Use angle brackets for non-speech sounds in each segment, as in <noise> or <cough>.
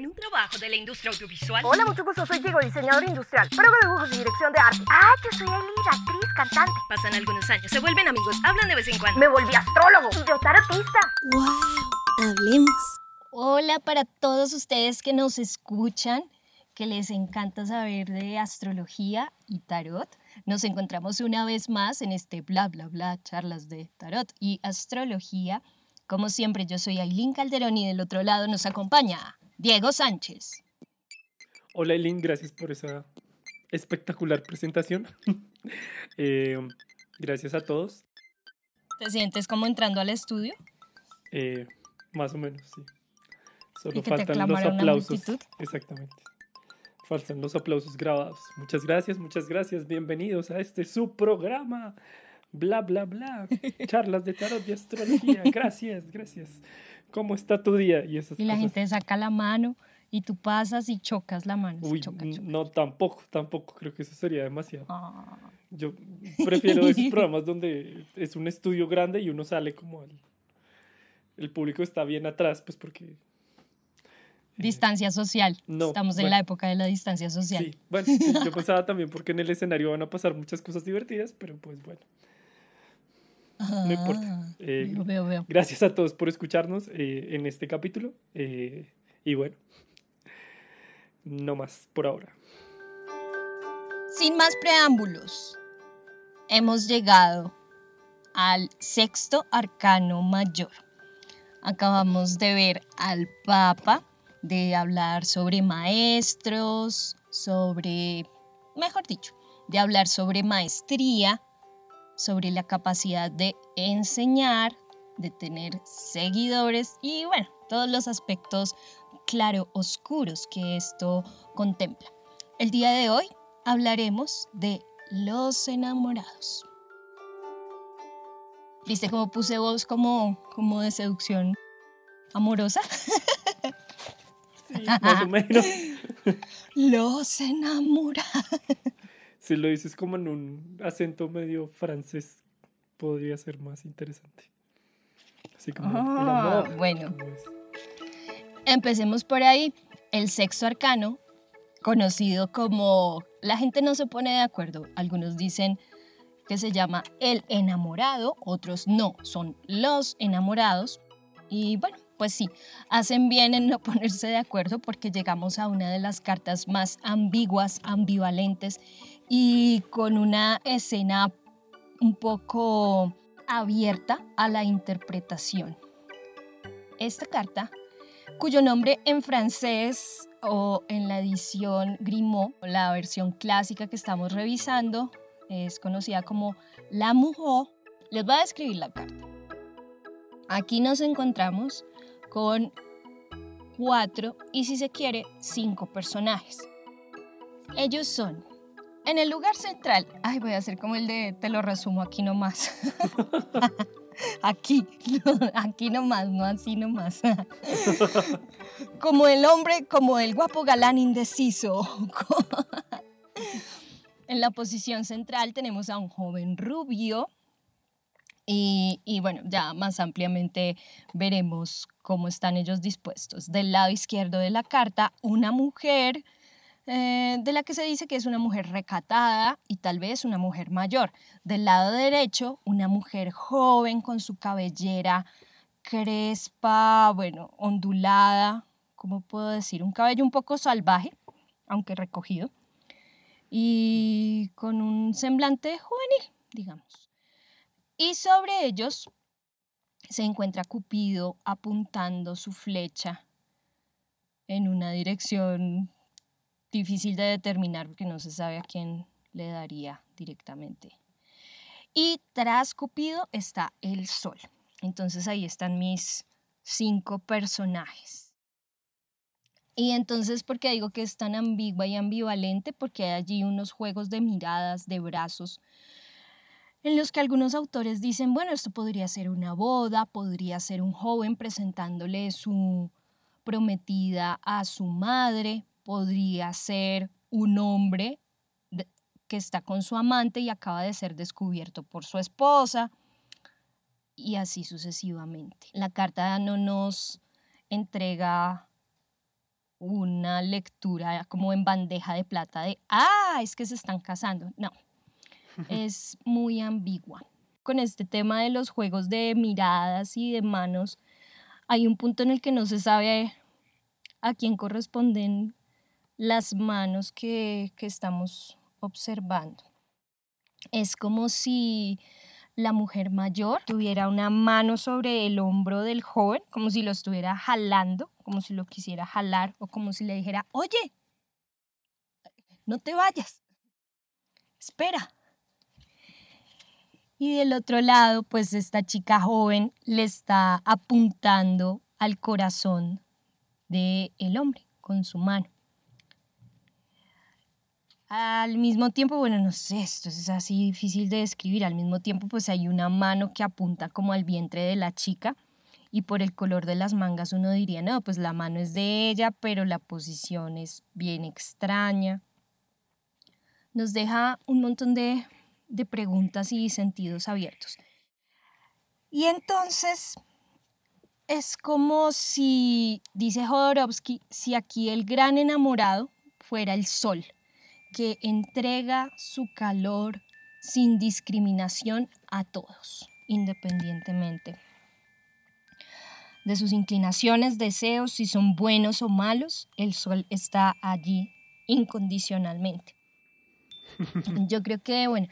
en un trabajo de la industria audiovisual? Hola, mucho gusto, soy Diego, diseñador industrial, pero hago dibujos y dirección de arte. Ah, yo soy Elida, actriz, cantante. Pasan algunos años, se vuelven amigos, hablan de vez en cuando. Me volví astrólogo y yo tarotista. ¡Wow! Hablemos. Hola para todos ustedes que nos escuchan, que les encanta saber de astrología y tarot. Nos encontramos una vez más en este bla bla bla charlas de tarot y astrología. Como siempre, yo soy Aileen Calderón y del otro lado nos acompaña Diego Sánchez. Hola Eileen, gracias por esa espectacular presentación. <laughs> Eh, gracias a todos. ¿Te sientes como entrando al estudio? Eh, más o menos, sí. Solo ¿Y que te faltan los aplausos. Exactamente. Faltan los aplausos grabados. Muchas gracias, muchas gracias. Bienvenidos a este su programa. Bla, bla, bla. <laughs> Charlas de tarot y astrología. Gracias, gracias. ¿Cómo está tu día? Y, esas Y la cosas. gente saca la mano y tú pasas y chocas la mano. Uy, choca, choca. no, tampoco, tampoco. Creo que eso sería demasiado. Ah. Yo prefiero esos <laughs> programas donde es un estudio grande y uno sale como el, el público está bien atrás, pues porque... Distancia social. No, Estamos en bueno. la época de la distancia social. Sí, bueno, yo pensaba también porque en el escenario van a pasar muchas cosas divertidas, pero pues bueno, no importa. Eh, veo, veo, veo. gracias a todos por escucharnos eh, en este capítulo eh, y bueno, no más por ahora. Sin más preámbulos, hemos llegado al sexto arcano mayor. Acabamos de ver al Papa, de hablar sobre maestros, sobre, mejor dicho, de hablar sobre maestría, sobre la capacidad de enseñar, de tener seguidores y bueno, todos los aspectos claro oscuros que esto contempla. El día de hoy hablaremos de los enamorados. ¿Viste cómo puse voz como, como de seducción amorosa? Sí, más o menos. <laughs> Los enamorados. Si lo dices como en un acento medio francés, podría ser más interesante. Así como el Ah, amor. bueno. Empecemos por ahí. El sexto arcano, conocido como... La gente no se pone de acuerdo. Algunos dicen que se llama el enamorado, otros no, son los enamorados. Y bueno, pues sí, hacen bien en no ponerse de acuerdo porque llegamos a una de las cartas más ambiguas, ambivalentes y con una escena un poco abierta a la interpretación. Esta carta, cuyo nombre en francés o en la edición Grimaud, la versión clásica que estamos revisando, es conocida como La Mujer, les voy a describir la carta. Aquí nos encontramos con cuatro y si se quiere, cinco personajes. Ellos son, en el lugar central, ay, voy a hacer como el de, te lo resumo aquí nomás. <laughs> aquí, <laughs> aquí nomás, no así nomás. <laughs> como el hombre, como el guapo galán indeciso. en la posición central tenemos a un joven rubio. Y, y bueno, ya más ampliamente veremos cómo están ellos dispuestos. Del lado izquierdo de la carta, una mujer eh, de la que se dice que es una mujer recatada y tal vez una mujer mayor. Del lado derecho, una mujer joven con su cabellera crespa, bueno, ondulada, ¿cómo puedo decir? Un cabello un poco salvaje, aunque recogido, y con un semblante juvenil, digamos. Y sobre ellos se encuentra Cupido apuntando su flecha en una dirección difícil de determinar porque no se sabe a quién le daría directamente. Y tras Cupido está el Sol. Entonces ahí están mis cinco personajes. Y entonces, ¿por qué digo que es tan ambigua y ambivalente? Porque hay allí unos juegos de miradas, de brazos, en los que algunos autores dicen, bueno, esto podría ser una boda, podría ser un joven presentándole su prometida a su madre, podría ser un hombre que está con su amante y acaba de ser descubierto por su esposa, y así sucesivamente. La carta no nos entrega una lectura como en bandeja de plata de, ah, es que se están casando. No, <laughs> es muy ambigua. Con este tema de los juegos de miradas y de manos, hay un punto en el que no se sabe a quién corresponden las manos que, que estamos observando. Es como si la mujer mayor tuviera una mano sobre el hombro del joven, como si lo estuviera jalando, como si lo quisiera jalar o como si le dijera, oye, no te vayas, espera. Y del otro lado, pues esta chica joven le está apuntando al corazón del el hombre con su mano. Al mismo tiempo, bueno, no sé, esto es así difícil de describir. Al mismo tiempo, pues hay una mano que apunta como al vientre de la chica y por el color de las mangas uno diría, no, pues la mano es de ella, pero la posición es bien extraña. Nos deja un montón de, preguntas y sentidos abiertos. Y entonces es como si, dice Jodorowsky, si aquí el gran enamorado fuera el sol que entrega su calor sin discriminación a todos, independientemente de sus inclinaciones, deseos, si son buenos o malos, el sol está allí incondicionalmente. <laughs> Yo creo que, bueno,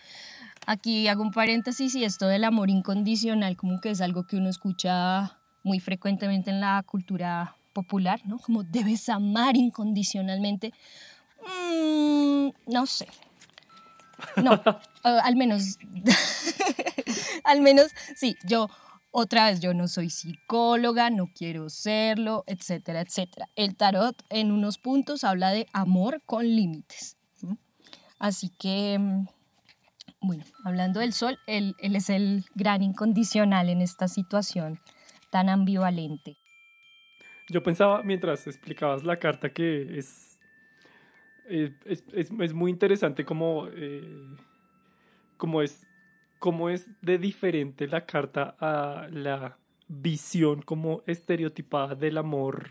aquí hago un paréntesis y esto del amor incondicional como que es algo que uno escucha muy frecuentemente en la cultura popular, ¿no? Como debes amar incondicionalmente. Mm, no sé. No, <laughs> al menos, <laughs> al menos, sí, yo, otra vez, yo no soy psicóloga, no quiero serlo, etcétera, etcétera. El tarot en unos puntos habla de amor con límites. Así que, mm, bueno, hablando del sol, él, él es el gran incondicional en esta situación tan ambivalente. Yo pensaba mientras explicabas la carta que es es, es, es, muy interesante como, eh, como, es, como es de diferente la carta a la visión como estereotipada del amor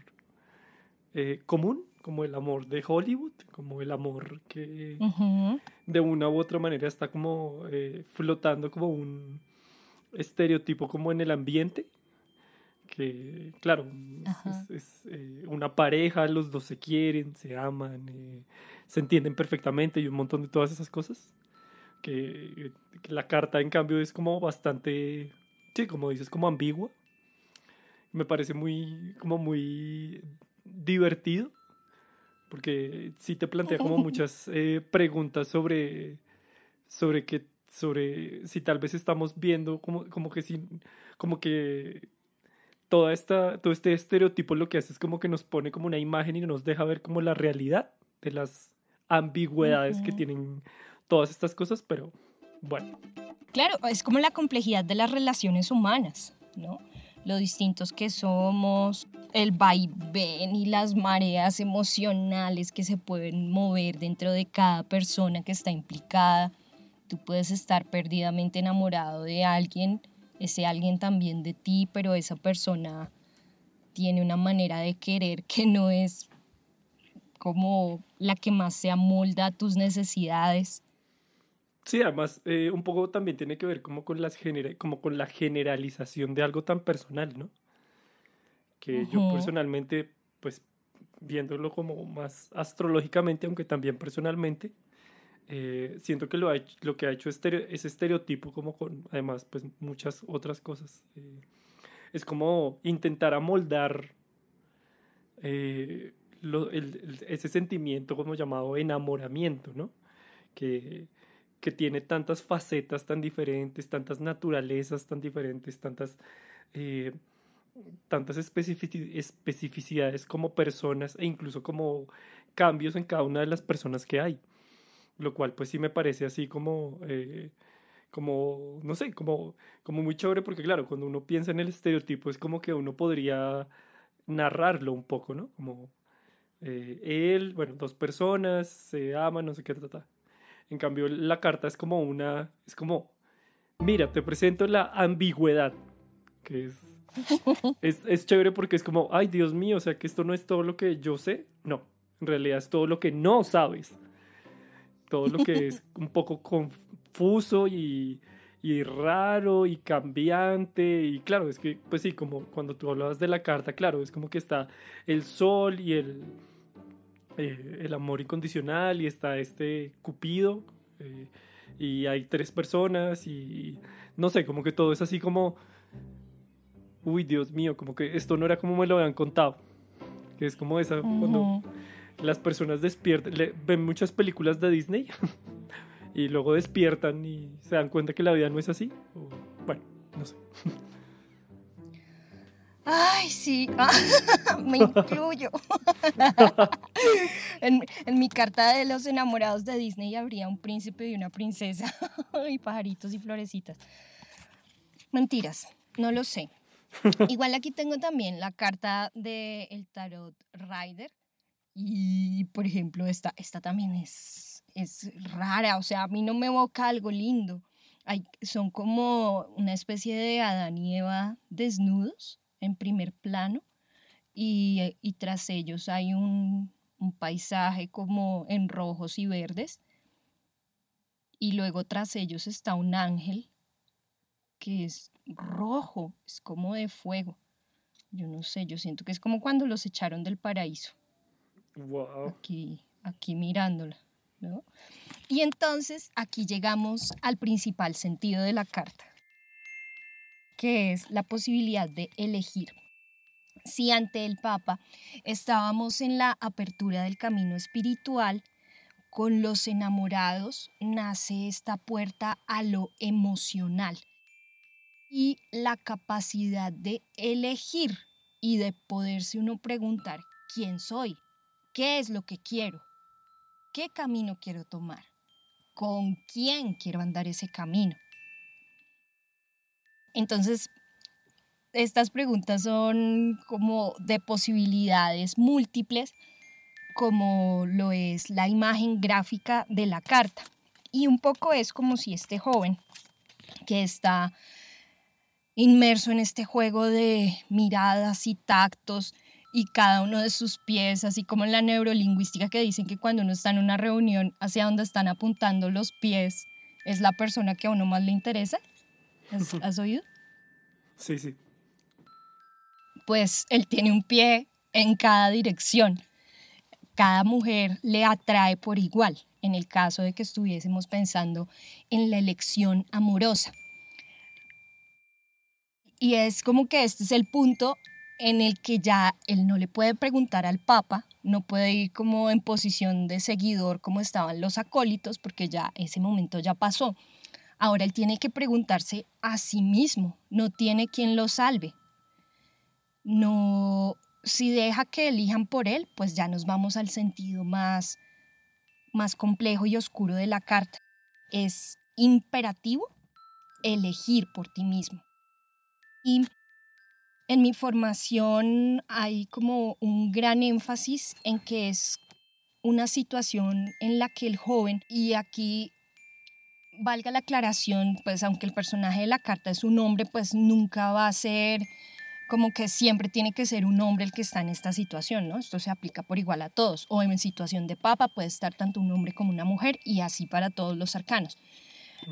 eh, común, como el amor de Hollywood, como el amor que de una u otra manera está como eh, flotando como un estereotipo como en el ambiente que claro, es, eh, una pareja, los dos se quieren, se aman, eh, se entienden perfectamente y un montón de todas esas cosas. Que, la carta en cambio es como bastante, sí, como dices, como ambigua. Me parece muy, como muy divertido, porque sí te plantea como muchas eh, preguntas sobre, sobre que, sobre si tal vez estamos viendo como, como que si, como que toda esta, todo este estereotipo lo que hace es como que nos pone como una imagen y nos deja ver como la realidad de las ambigüedades que tienen todas estas cosas, pero bueno. Claro, es como la complejidad de las relaciones humanas, ¿no? Lo distintos que somos, el vaivén y las mareas emocionales que se pueden mover dentro de cada persona que está implicada. Tú puedes estar perdidamente enamorado de alguien ese alguien también de ti, pero esa persona tiene una manera de querer que no es como la que más se amolda a tus necesidades. Sí, además eh, un poco también tiene que ver como con, las como con la generalización de algo tan personal, ¿no? Que yo personalmente, pues viéndolo como más astrológicamente, aunque también personalmente, eh, siento que lo, que ha hecho ese estereotipo, como con además pues muchas otras cosas, eh, es como intentar amoldar eh, ese sentimiento como llamado enamoramiento, ¿no? Que, que tiene tantas facetas tan diferentes, tantas naturalezas tan diferentes, tantas, tantas especificidades como personas e incluso como cambios en cada una de las personas que hay lo cual pues sí me parece así como, eh, como no sé, como, como muy chévere porque claro, cuando uno piensa en el estereotipo es como que uno podría narrarlo un poco, ¿no? Como eh, él, bueno, dos personas se aman, no sé qué, ta, En cambio, la carta es como una, es como, mira, te presento la ambigüedad, que es <laughs> es, es chévere porque es como, ay Dios mío, o sea que esto no es todo lo que yo sé. No, en realidad es todo lo que no sabes. Todo lo que es <laughs> un poco confuso y, y raro y cambiante. Y claro, es que, pues sí, como cuando tú hablabas de la carta, claro, es como que está el sol y el, eh, el amor incondicional y está este Cupido. eh, y hay tres personas y no sé, como que todo es así como, uy, Dios mío, como que esto no era como me lo habían contado. Que es como esa, cuando. Las personas despiertan, le- ven muchas películas de Disney <laughs> y luego despiertan y se dan cuenta que la vida no es así. o, bueno, no sé. Ay, sí, <laughs> me <laughs> incluyo. en, en mi carta de los enamorados de Disney habría un príncipe y una princesa, y pajaritos y florecitas. Mentiras, no lo sé. Igual aquí tengo también la carta del el tarot Rider. Y, por ejemplo, esta, esta también es, es rara, o sea, a mí no me evoca algo lindo. Hay, son como una especie de Adán y Eva desnudos en primer plano y, eh, y tras ellos hay un, un paisaje como en rojos y verdes y luego tras ellos está un ángel que es rojo, es como de fuego. Yo no sé, yo siento que es como cuando los echaron del paraíso Aquí, aquí mirándola, ¿no? Y entonces aquí llegamos al principal sentido de la carta, que es la posibilidad de elegir. Si ante el Papa estábamos en la apertura del camino espiritual, con los enamorados nace esta puerta a lo emocional y la capacidad de elegir y de poderse uno preguntar quién soy, qué es lo que quiero, qué camino quiero tomar, con quién quiero andar ese camino. Entonces, estas preguntas son como de posibilidades múltiples, como lo es la imagen gráfica de la carta. Y un poco es como si este joven que está inmerso en este juego de miradas y tactos y cada uno de sus pies, así como en la neurolingüística que dicen que cuando uno está en una reunión hacia donde están apuntando los pies es la persona que a uno más le interesa. ¿Has, has oído? Sí, sí. Pues él tiene un pie en cada dirección. Cada mujer le atrae por igual, en el caso de que estuviésemos pensando en la elección amorosa. Y es como que este es el punto en el que ya él no le puede preguntar al Papa, no puede ir como en posición de seguidor como estaban los acólitos, porque ya ese momento ya pasó. Ahora él tiene que preguntarse a sí mismo, no tiene quien lo salve. No, si deja que elijan por él, pues ya nos vamos al sentido más, más complejo y oscuro de la carta. Es imperativo elegir por ti mismo. En mi formación hay como un gran énfasis en que es una situación en la que el joven, y aquí valga la aclaración, pues aunque el personaje de la carta es un hombre, pues nunca va a ser como que siempre tiene que ser un hombre el que está en esta situación, ¿no? Esto se aplica por igual a todos. O en situación de papa puede estar tanto un hombre como una mujer y así para todos los arcanos.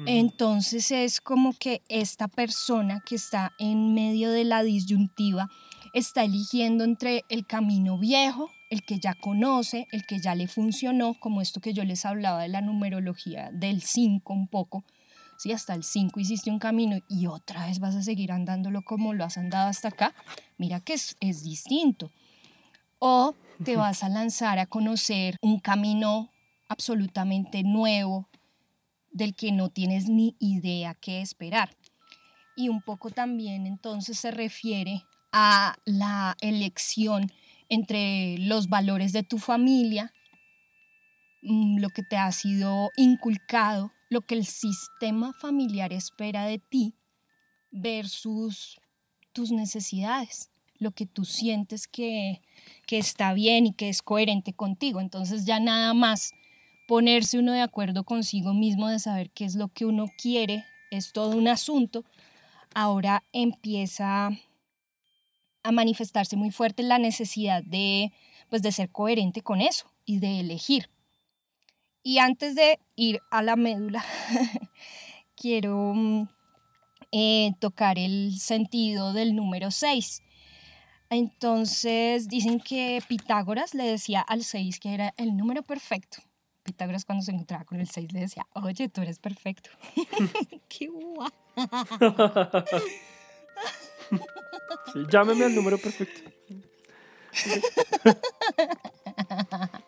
Entonces es como que esta persona que está en medio de la disyuntiva está eligiendo entre el camino viejo, el que ya conoce, el que ya le funcionó, como esto que yo les hablaba de la numerología del 5 un poco, si hasta el 5 hiciste un camino y otra vez vas a seguir andándolo como lo has andado hasta acá, mira que es, es distinto. O te vas a lanzar a conocer un camino absolutamente nuevo del que no tienes ni idea qué esperar. Y un poco también entonces se refiere a la elección entre los valores de tu familia, mm, lo que te ha sido inculcado, lo que el sistema familiar espera de ti versus tus necesidades, lo que tú sientes que, que está bien y que es coherente contigo. Entonces ya nada más ponerse uno de acuerdo consigo mismo de saber qué es lo que uno quiere es todo un asunto. Ahora empieza a manifestarse muy fuerte la necesidad de, pues, de ser coherente con eso y de elegir. Y antes de ir a la médula, <laughs> quiero mm, eh, tocar el sentido del número 6. Entonces dicen que Pitágoras le decía al 6 que era el número perfecto. Pitágoras cuando se encontraba con el 6 le decía, oye, tú eres perfecto. <laughs> ¡Qué guay! Sí, llámeme al número perfecto. <laughs>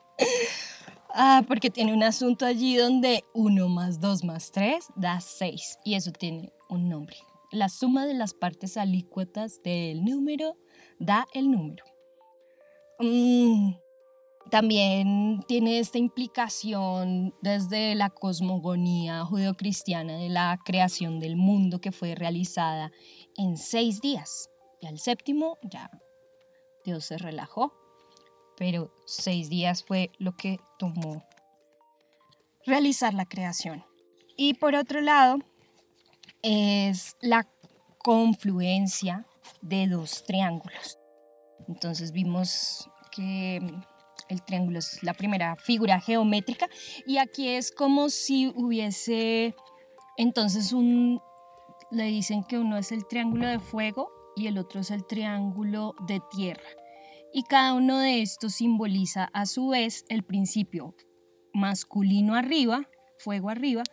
Ah, porque tiene un asunto allí donde 1 más 2 más 3 da 6 y eso tiene un nombre. La suma de las partes alícuotas del número da el número. Mm, también tiene esta implicación desde la cosmogonía judeocristiana de la creación del mundo que fue realizada en seis días. Y al séptimo ya Dios se relajó pero seis días fue lo que tomó realizar la creación. Y por otro lado, es la confluencia de dos triángulos. Entonces vimos que el triángulo es la primera figura geométrica y aquí es como si hubiese entonces un le dicen que uno es el triángulo de fuego y el otro es el triángulo de tierra y cada uno de estos simboliza a su vez el principio masculino arriba, fuego arriba,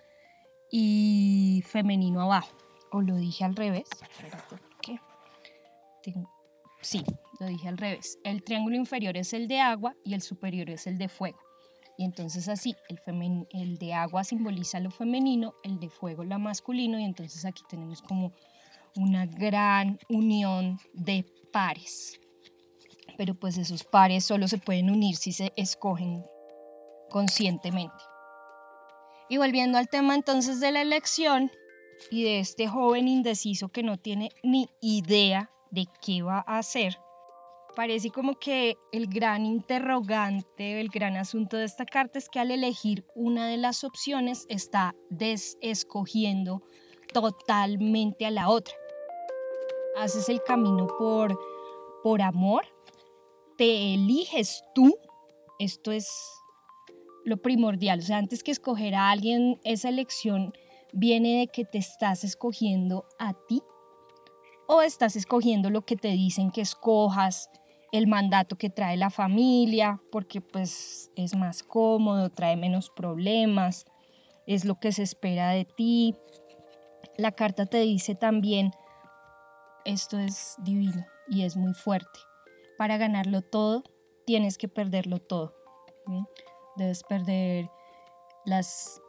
y femenino abajo. O lo dije al revés. Sí, lo dije al revés. El triángulo inferior es el de agua y el superior es el de fuego. Y entonces así, el, el de agua simboliza lo femenino, el de fuego lo masculino, y entonces aquí tenemos como una gran unión de pares pero pues esos pares solo se pueden unir si se escogen conscientemente. Y volviendo al tema entonces de la elección y de este joven indeciso que no tiene ni idea de qué va a hacer, parece como que el gran interrogante, el gran asunto de esta carta es que al elegir una de las opciones está desescogiendo totalmente a la otra. Haces el camino por, por amor te eliges tú, esto es lo primordial. O sea, antes que escoger a alguien, esa elección viene de que te estás escogiendo a ti o estás escogiendo lo que te dicen que escojas, el mandato que trae la familia, porque pues es más cómodo, trae menos problemas, es lo que se espera de ti. La carta te dice también, esto es divino y es muy fuerte para ganarlo todo, tienes que perderlo todo. Debes perder las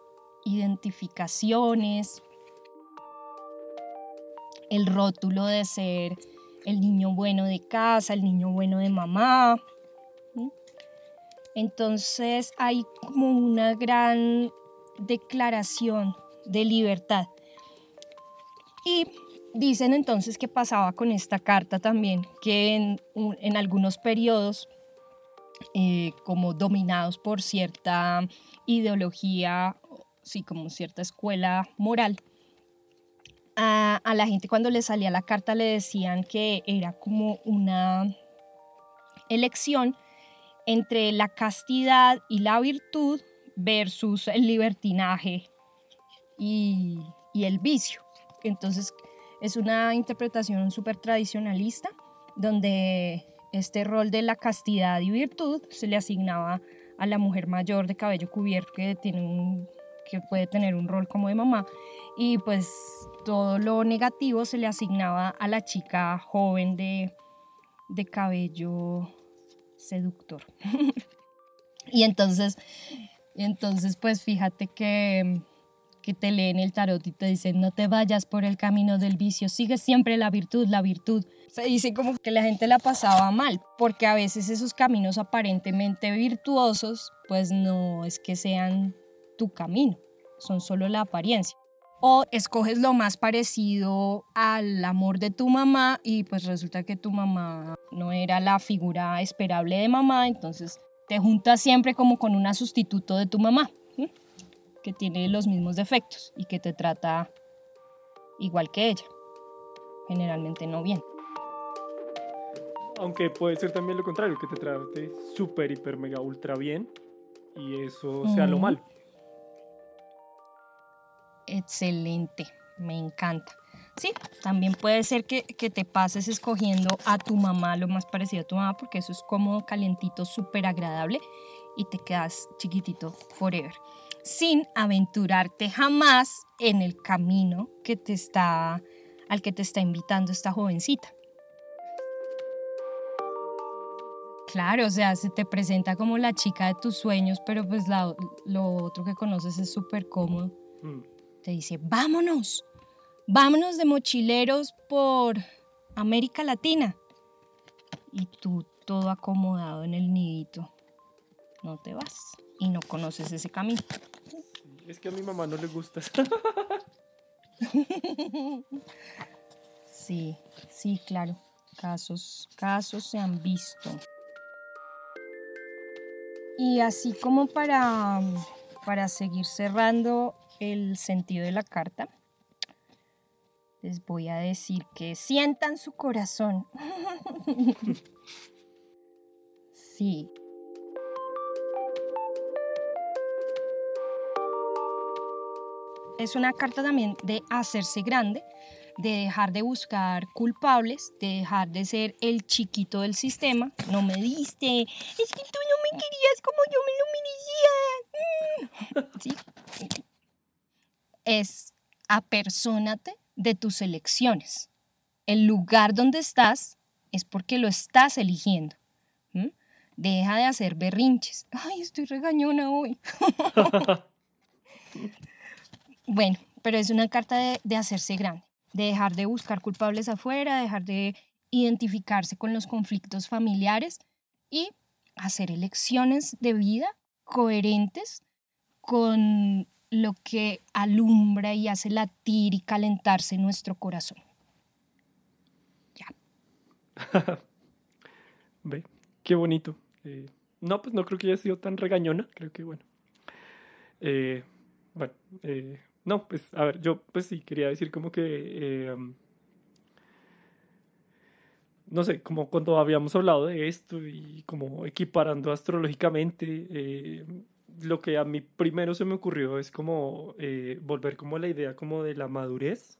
identificaciones, el rótulo de ser el niño bueno de casa, el niño bueno de mamá. Entonces hay como una gran declaración de libertad. Y Dicen entonces que pasaba con esta carta también, que en, algunos periodos, eh, como dominados por cierta ideología, sí, como cierta escuela moral, a, la gente cuando le salía la carta le decían que era como una elección entre la castidad y la virtud versus el libertinaje y, y el vicio. Entonces es una interpretación súper tradicionalista donde este rol de la castidad y virtud se le asignaba a la mujer mayor de cabello cubierto que, tiene que puede tener un rol como de mamá y pues todo lo negativo se le asignaba a la chica joven de, de cabello seductor. <laughs> y entonces, entonces pues fíjate que que te leen el tarot y te dicen no te vayas por el camino del vicio, sigue siempre la virtud, la virtud. Se dice como que la gente la pasaba mal, porque a veces esos caminos aparentemente virtuosos, pues no es que sean tu camino, son solo la apariencia. O escoges lo más parecido al amor de tu mamá y pues resulta que tu mamá no era la figura esperable de mamá, entonces te juntas siempre como con una sustituto de tu mamá que tiene los mismos defectos y que te trata igual que ella. Generalmente no bien. aunque puede ser también lo contrario, que te trate súper, hiper, mega, ultra bien y eso sea lo malo. Excelente, me encanta. Sí, también puede ser que, que te pases escogiendo a tu mamá lo más parecido a tu mamá, porque eso es cómodo, calientito, súper agradable y te quedas chiquitito forever. Sin aventurarte jamás en el camino que te está, al que te está invitando esta jovencita. Claro, o sea, se te presenta como la chica de tus sueños, pero pues la- lo otro que conoces es súper cómodo Mm. Te dice, vámonos, vámonos de mochileros por América Latina. Y tú todo acomodado en el nidito, no te vas y no conoces ese camino. Es que a mi mamá no le gusta. Sí, sí, claro, casos, casos se han visto. Y así como para, para seguir cerrando el sentido de la carta, les voy a decir que sientan su corazón. <laughs> Sí. Es una carta también de hacerse grande, de dejar de buscar culpables, de dejar de ser el chiquito del sistema. No me diste, es que tú no me querías como yo me lo merecía. Mm. ¿Sí? Es apersónate de tus elecciones. El lugar donde estás es porque lo estás eligiendo. Deja de hacer berrinches. Ay, estoy regañona hoy. <laughs> Bueno, pero es una carta de, de hacerse grande, de dejar de buscar culpables afuera, dejar de identificarse con los conflictos familiares y hacer elecciones de vida coherentes con lo que alumbra y hace latir y calentarse nuestro corazón. <laughs> Ve, qué bonito. Eh, no, pues no creo que haya sido tan regañona. Creo que bueno. Eh, bueno, eh, no, pues a ver, yo pues sí quería decir como que, um, no sé, como cuando habíamos hablado de esto y como equiparando astrológicamente, lo que a mí primero se me ocurrió es como eh, volver como a la idea como de la madurez,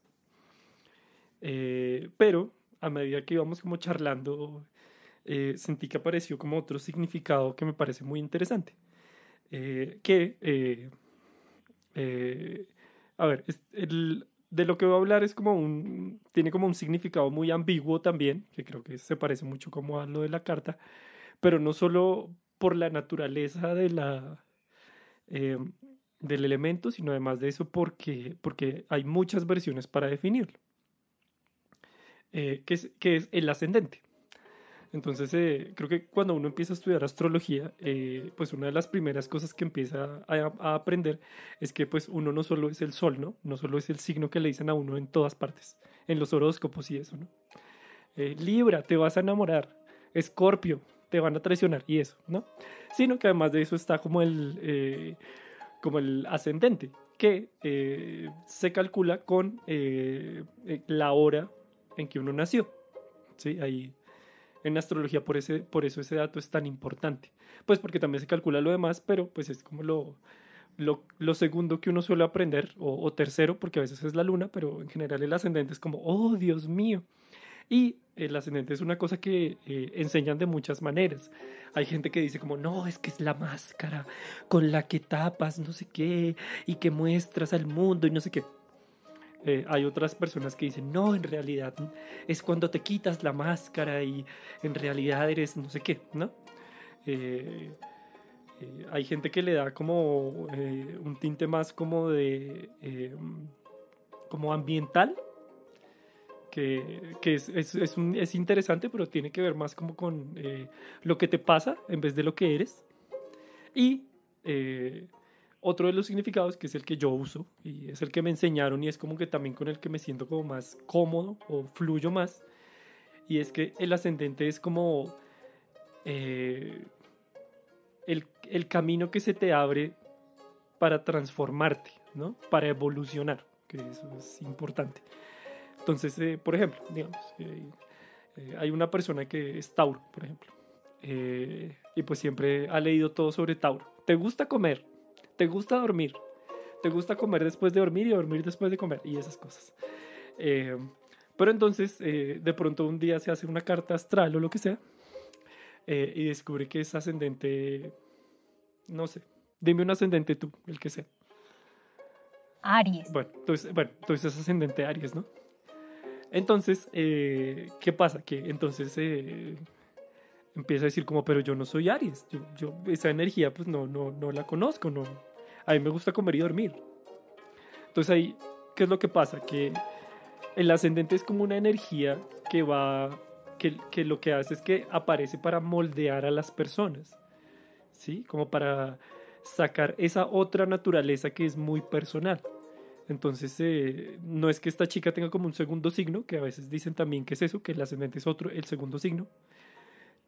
Eh, pero a medida que íbamos como charlando, eh, sentí que apareció como otro significado que me parece muy interesante, que a ver, el- de lo que voy a hablar es como un, tiene como un significado muy ambiguo también, que creo que se parece mucho como a lo de la carta, pero no solo por la naturaleza de la, eh, del elemento, sino además de eso porque, porque hay muchas versiones para definirlo, eh, que, es, que es el ascendente. Entonces, eh, creo que cuando uno empieza a estudiar astrología, eh, pues una de las primeras cosas que empieza a, a aprender es que pues uno no solo es el sol, ¿no? No solo es el signo que le dicen a uno en todas partes, en los horóscopos y eso, ¿no? Libra, te vas a enamorar. Escorpio, te van a traicionar y eso, ¿no? Sino que además de eso está como el, eh, como el ascendente, que eh, se calcula con eh, la hora en que uno nació. ¿Sí? Ahí en astrología por, ese, por eso ese dato es tan importante. Pues porque también se calcula lo demás, pero pues es como lo, lo, lo segundo que uno suele aprender, o, o tercero, porque a veces es la luna, pero en general el ascendente es como, oh Dios mío. Y el ascendente es una cosa que eh, enseñan de muchas maneras. Hay gente que dice como, no, es que es la máscara con la que tapas no sé qué y que muestras al mundo y no sé qué. Eh, hay otras personas que dicen, no, en realidad es cuando te quitas la máscara y en realidad eres no sé qué, ¿no? Eh, hay gente que le da como un tinte más como de, como ambiental, que, es, es, es interesante, pero tiene que ver más como con eh, lo que te pasa en vez de lo que eres. Y eh, otro de los significados, que es el que yo uso, y es el que me enseñaron, y es como que también con el que me siento como más cómodo o fluyo más, y es que el ascendente es como eh, el, el camino que se te abre para transformarte, ¿no? Para evolucionar, que eso es importante. Entonces, eh, por ejemplo, digamos, eh, Eh, hay una persona que es Tauro, por ejemplo, eh, y pues siempre ha leído todo sobre Tauro. ¿Te gusta comer? ¿Te gusta dormir? ¿Te gusta comer después de dormir y dormir después de comer? Y esas cosas. Eh, pero entonces, eh, de pronto un día se hace una carta astral o lo que sea, y descubre que es ascendente, no sé, dime un ascendente tú, el que sea. Aries. Bueno, entonces, bueno, entonces es ascendente Aries, ¿no? Entonces, eh, ¿qué pasa? Que entonces eh, empieza a decir como, pero yo no soy Aries, yo, yo esa energía pues no, no, no la conozco, no. A mí me gusta comer y dormir. Entonces ahí, ¿qué es lo que pasa? Que el ascendente es como una energía que va, que, que lo que hace es que aparece para moldear a las personas, ¿sí? Como para sacar esa otra naturaleza que es muy personal. Entonces, eh, no es que esta chica tenga como un segundo signo, que a veces dicen también que es eso, que el ascendente es otro, el segundo signo.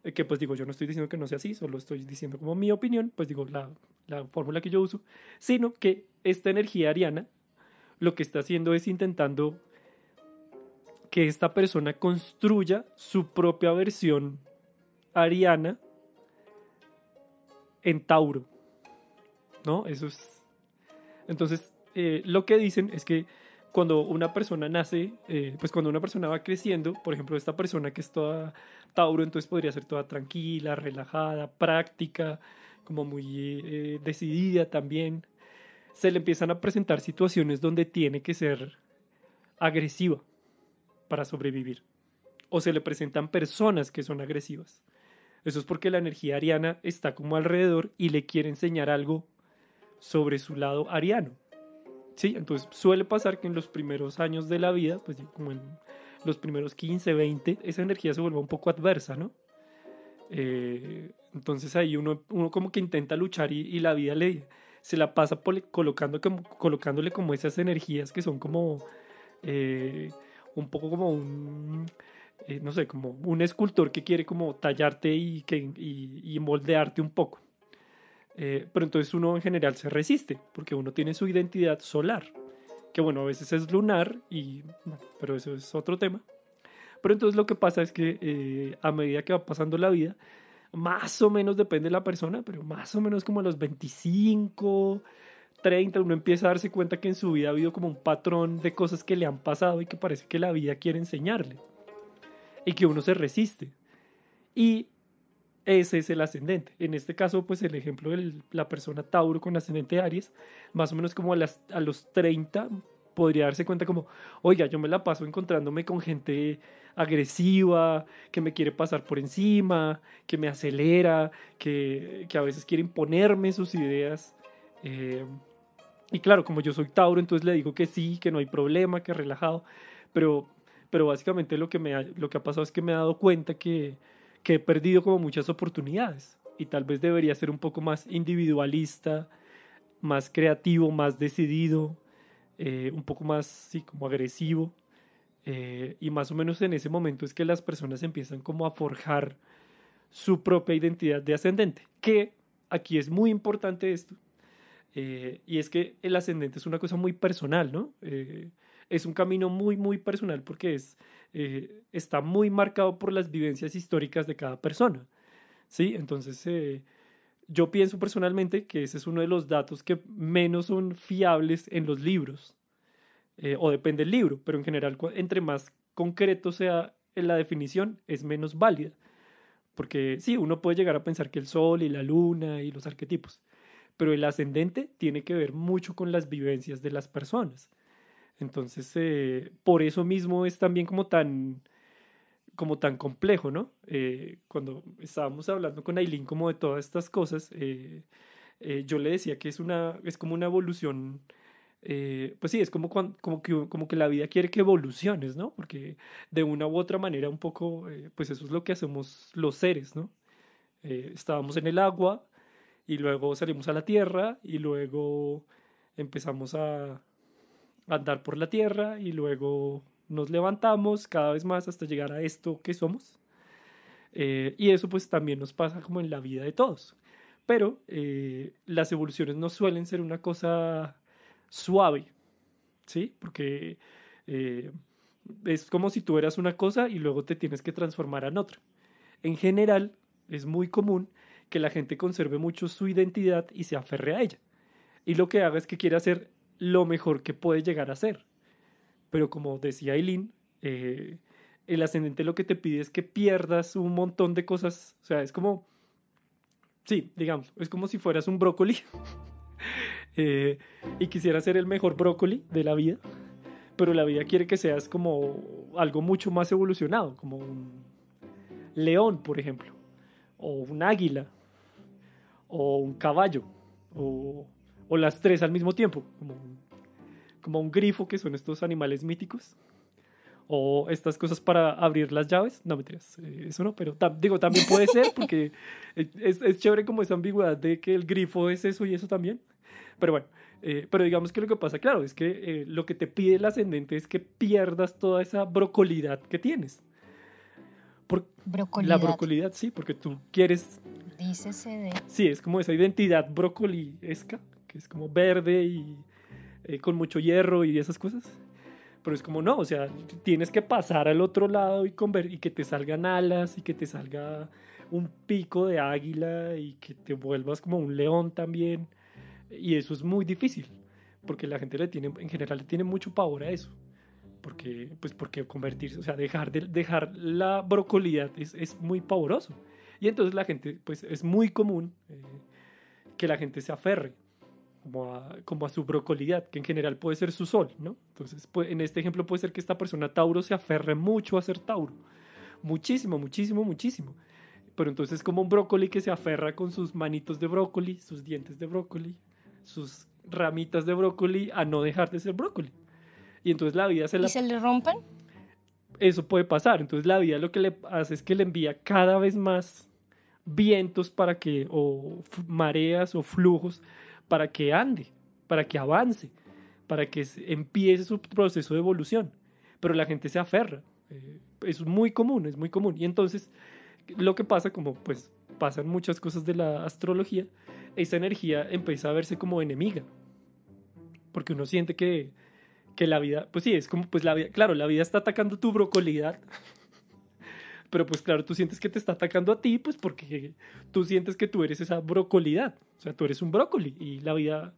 Eh, que pues digo, yo no estoy diciendo que no sea así, solo estoy diciendo como mi opinión, pues digo, la, la fórmula que yo uso, sino que esta energía ariana lo que está haciendo es intentando que esta persona construya su propia versión ariana en Tauro. ¿No? Eso es. Entonces, eh, lo que dicen es que cuando una persona nace, eh, pues cuando una persona va creciendo, por ejemplo, esta persona que es toda Tauro, entonces podría ser toda tranquila, relajada, práctica, como muy eh, decidida también. Se le empiezan a presentar situaciones donde tiene que ser agresiva para sobrevivir. O se le presentan personas que son agresivas. Eso es porque la energía ariana está como alrededor y le quiere enseñar algo sobre su lado ariano. Sí, entonces suele pasar que en los primeros años de la vida, pues como en los primeros 15, 20, esa energía se vuelve un poco adversa, ¿no? Eh, entonces ahí uno, uno como que intenta luchar y, la vida le se la pasa colocando colocándole como esas energías que son como eh, un poco como un eh, no sé, como un escultor que quiere como tallarte y, que, y moldearte un poco. Eh, pero entonces uno en general se resiste, porque uno tiene su identidad solar, que bueno, a veces es lunar, y, pero eso es otro tema. Pero entonces lo que pasa es que eh, a medida que va pasando la vida, más o menos depende de la persona, pero más o menos como a los 25, 30, uno empieza a darse cuenta que en su vida ha habido como un patrón de cosas que le han pasado y que parece que la vida quiere enseñarle. Y que uno se resiste. Y ese es el ascendente. En este caso, pues el ejemplo de la persona Tauro con ascendente Aries, más o menos como a, las, a los 30 podría darse cuenta como, oiga, yo me la paso encontrándome con gente agresiva, que me quiere pasar por encima, que me acelera, que, que a veces quiere imponerme sus ideas. Eh, y claro, como yo soy Tauro, entonces le digo que sí, que no hay problema, que relajado, pero, pero básicamente lo que, me ha, lo que ha pasado es que me he dado cuenta que, que he perdido como muchas oportunidades y tal vez debería ser un poco más individualista, más creativo, más decidido, eh, un poco más, sí, como agresivo. Eh, y más o menos en ese momento es que las personas empiezan como a forjar su propia identidad de ascendente, que aquí es muy importante esto, eh, y es que el ascendente es una cosa muy personal, ¿no? Es un camino muy, muy personal porque es, eh, está muy marcado por las vivencias históricas de cada persona, ¿sí? Entonces, eh, yo pienso personalmente que ese es uno de los datos que menos son fiables en los libros, eh, o depende del libro, pero en general, entre más concreto sea la definición, es menos válida. Porque sí, uno puede llegar a pensar que el sol y la luna y los arquetipos, pero el ascendente tiene que ver mucho con las vivencias de las personas. Entonces, eh, por eso mismo es también como tan, como tan complejo, ¿no? Eh, cuando estábamos hablando con Aileen como de todas estas cosas, eh, yo le decía que es, una, es como una evolución, pues sí, es como, como, que, como que la vida quiere que evoluciones, ¿no? Porque de una u otra manera un poco, pues eso es lo que hacemos los seres, ¿no? Estábamos en el agua y luego salimos a la tierra y luego empezamos a andar por la tierra y luego nos levantamos cada vez más hasta llegar a esto que somos. Eh, y eso pues también nos pasa como en la vida de todos. Pero eh, las evoluciones no suelen ser una cosa suave, ¿sí? Porque eh, es como si tú eras una cosa y luego te tienes que transformar en otra. En general, es muy común que la gente conserve mucho su identidad y se aferre a ella. Y lo que haga es que quiere hacer lo mejor que puede llegar a ser. Pero como decía Eileen, eh, el ascendente lo que te pide es que pierdas un montón de cosas. O sea, es como, sí, digamos, es como si fueras un brócoli <laughs> eh, y quisieras ser el mejor brócoli de la vida, pero la vida quiere que seas como algo mucho más evolucionado, como un león, por ejemplo, o un águila, o un caballo, o, o las tres al mismo tiempo, como un, como un grifo, que son estos animales míticos o estas cosas para abrir las llaves. No, mentiras, eh, eso no, pero digo, también puede ser <laughs> porque es, es, chévere como esa ambigüedad de que el grifo es eso y eso también. Pero bueno, eh, pero digamos que lo que pasa, claro, es que eh, lo que te pide el ascendente es que pierdas toda esa brocolidad que tienes. Por, brocolidad. La brocolidad, sí, porque tú quieres... Dícese de... Sí, es como esa identidad brocoliesca, que es como verde y con mucho hierro y esas cosas pero es como no, o sea, tienes que pasar al otro lado y, y que te salgan alas y que te salga un pico de águila y que te vuelvas como un león también. Y eso es muy difícil, porque la gente le tiene, en general le tiene mucho pavor a eso. Porque, pues porque convertirse, o sea, dejar, de, dejar la brocolidad es, es muy pavoroso. Y entonces la gente, pues es muy común eh, que la gente se aferre como a, como a su brocolidad, que en general puede ser su sol, ¿no? Entonces, en este ejemplo puede ser que esta persona Tauro se aferre mucho a ser Tauro. Muchísimo, muchísimo, muchísimo. Pero entonces como un brócoli que se aferra con sus manitos de brócoli, sus dientes de brócoli, sus ramitas de brócoli a no dejar de ser brócoli. Y entonces la vida se la... ¿Y se le rompen? Eso puede pasar. Entonces la vida lo que le hace es que le envía cada vez más vientos para que, o mareas o flujos para que ande, para que avance, para que empiece su proceso de evolución. Pero la gente se aferra. Eh, es muy común, es muy común. Y entonces lo que pasa, como pues pasan muchas cosas de la astrología, esa energía empieza a verse como enemiga. Porque uno siente que, que la vida, pues sí, es como, pues la vida, claro, la vida está atacando tu brocolidad, pero pues claro, tú sientes que te está atacando a ti, pues porque tú sientes que tú eres esa brocolidad, o sea, tú eres un brócoli y la vida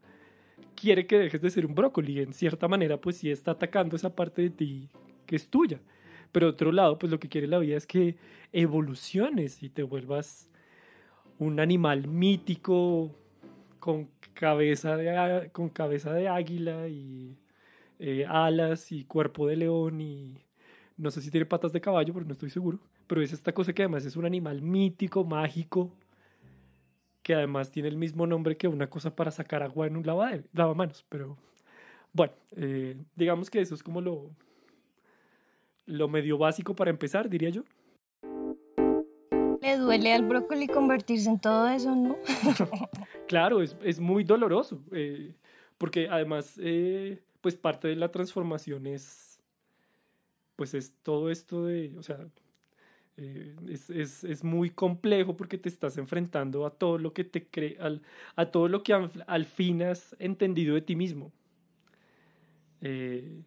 quiere que dejes de ser un brócoli, en cierta manera pues sí está atacando esa parte de ti que es tuya. Pero de otro lado, pues lo que quiere la vida es que evoluciones y te vuelvas un animal mítico con cabeza de, con cabeza de águila y eh, alas y cuerpo de león y no sé si tiene patas de caballo, pero no estoy seguro pero es esta cosa que además es un animal mítico, mágico, que además tiene el mismo nombre que una cosa para sacar agua en un lavamanos. Pero bueno, eh, digamos que eso es como lo, lo medio básico para empezar, diría yo. Le duele al brócoli convertirse en todo eso, ¿no? <laughs> claro, es, es, muy doloroso, eh, porque además, eh, pues parte de la transformación es, pues es todo esto de, o sea, eh, es, es, es, muy complejo porque te estás enfrentando a todo lo que te cree, al, a todo lo que al, fin has entendido de ti mismo. Eh,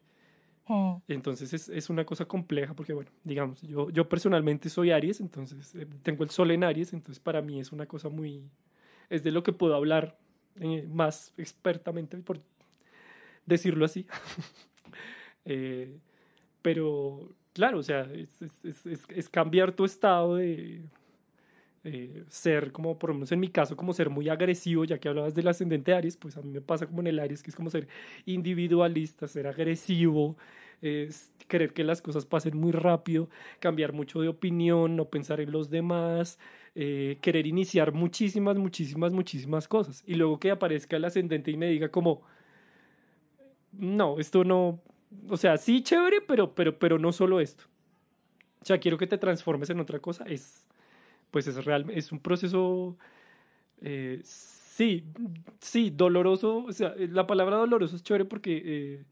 hmm. Entonces es, es, una cosa compleja porque, bueno, digamos, yo, yo personalmente soy Aries, entonces eh, tengo el sol en Aries, entonces para mí es una cosa muy... es de lo que puedo hablar más expertamente, por decirlo así. <laughs> pero Claro, o sea, es, cambiar tu estado de ser, como por lo menos en mi caso, como ser muy agresivo, ya que hablabas del ascendente Aries, pues a mí me pasa como en el Aries, que es como ser individualista, ser agresivo, es querer que las cosas pasen muy rápido, cambiar mucho de opinión, no pensar en los demás, eh, querer iniciar muchísimas, muchísimas, muchísimas cosas. Y luego que aparezca el ascendente y me diga como, no, esto no, o sea, sí, chévere, pero, pero, pero no solo esto. O sea, quiero que te transformes en otra cosa. Es, pues es real, es un proceso, eh, sí, sí, doloroso. O sea, la palabra doloroso es chévere porque eh,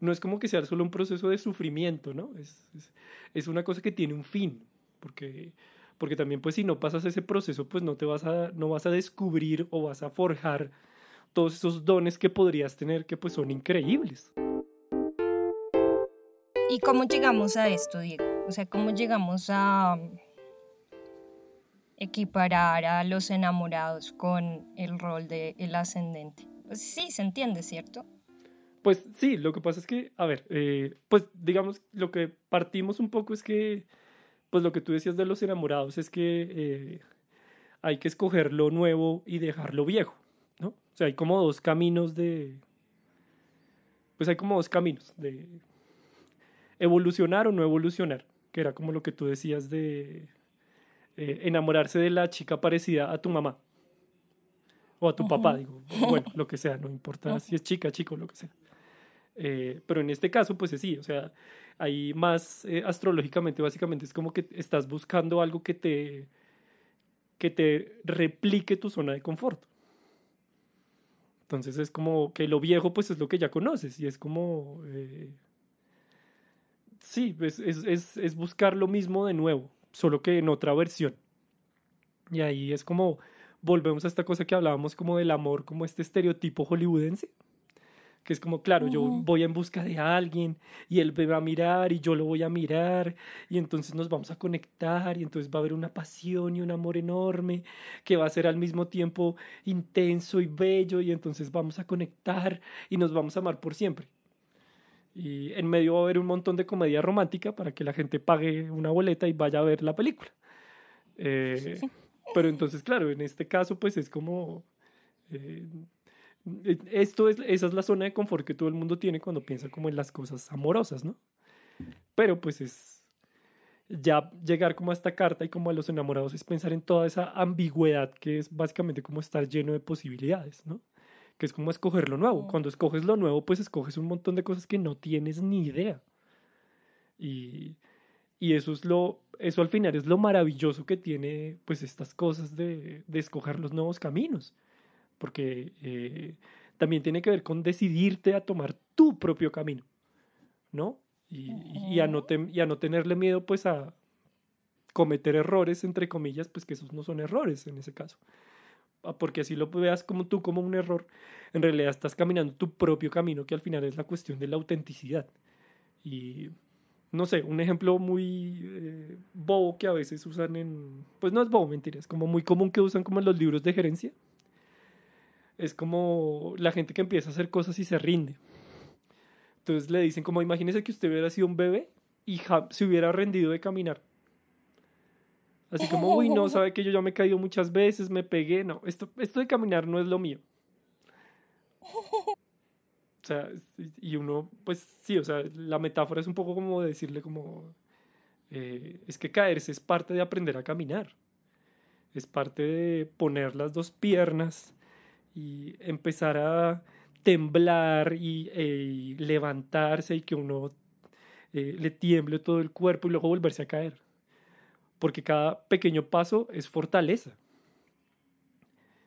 no es como que sea solo un proceso de sufrimiento, ¿no? Es, es, es, una cosa que tiene un fin, porque, porque también, pues, si no pasas ese proceso, pues no te vas a, no vas a descubrir o vas a forjar todos esos dones que podrías tener que, pues, son increíbles. ¿Y cómo llegamos a esto, Diego? O sea, ¿cómo llegamos a equiparar a los enamorados con el rol del el ascendente? Pues sí, se entiende, ¿cierto? Pues sí, lo que pasa es que, a ver, eh, pues digamos, lo que partimos un poco es que, pues lo que tú decías de los enamorados es que eh, hay que escoger lo nuevo y dejar lo viejo, ¿no? O sea, hay como dos caminos de, pues hay como dos caminos de evolucionar o no evolucionar, que era como lo que tú decías de eh, enamorarse de la chica parecida a tu mamá o a tu papá, digo, bueno, <laughs> lo que sea, no importa si es chica, chico, lo que sea. Eh, pero en este caso, pues sí, o sea, ahí más eh, astrológicamente, básicamente es como que estás buscando algo que te, que te replique tu zona de confort. Entonces es como que lo viejo, pues es lo que ya conoces y es como, eh, sí, es, es, es, es buscar lo mismo de nuevo, solo que en otra versión. Y ahí es como volvemos a esta cosa que hablábamos como del amor, como este estereotipo hollywoodense, que es como, claro, yo voy en busca de alguien y él me va a mirar y yo lo voy a mirar y entonces nos vamos a conectar y entonces va a haber una pasión y un amor enorme que va a ser al mismo tiempo intenso y bello y entonces vamos a conectar y nos vamos a amar por siempre. Y en medio va a haber un montón de comedia romántica para que la gente pague una boleta y vaya a ver la película. Eh, pero entonces, claro, en este caso, pues es como... Eh, esto es, esa es la zona de confort que todo el mundo tiene cuando piensa como en las cosas amorosas, ¿no? Pero pues es ya llegar como a esta carta y como a los enamorados es pensar en toda esa ambigüedad que es básicamente como estar lleno de posibilidades, ¿no? Que es como escoger lo nuevo. Cuando escoges lo nuevo, pues escoges un montón de cosas que no tienes ni idea. Y, y eso es lo, eso al final es lo maravilloso que tiene pues estas cosas de, de escoger los nuevos caminos porque eh, también tiene que ver con decidirte a tomar tu propio camino, ¿no? Y, y, a no y a no tenerle miedo pues a cometer errores, entre comillas, pues que esos no son errores en ese caso. Ah, porque así lo veas como tú como un error, en realidad estás caminando tu propio camino, que al final es la cuestión de la autenticidad. Y no sé, un ejemplo muy eh, bobo que a veces usan en, pues no es bobo, mentira, es como muy común que usan como en los libros de gerencia, es como la gente que empieza a hacer cosas y se rinde. Entonces le dicen como imagínese que usted hubiera sido un bebé y se hubiera rendido de caminar. Así como, uy, no, <laughs> sabe que yo ya me he caído muchas veces, me pegué. No, esto, esto de caminar no es lo mío. O sea, y uno, pues sí, o sea, la metáfora es un poco como decirle como, eh, es que caerse es parte de aprender a caminar. Es parte de poner las dos piernas y empezar a temblar y, eh, levantarse y que uno eh, le tiemble todo el cuerpo y luego volverse a caer. Porque cada pequeño paso es fortaleza.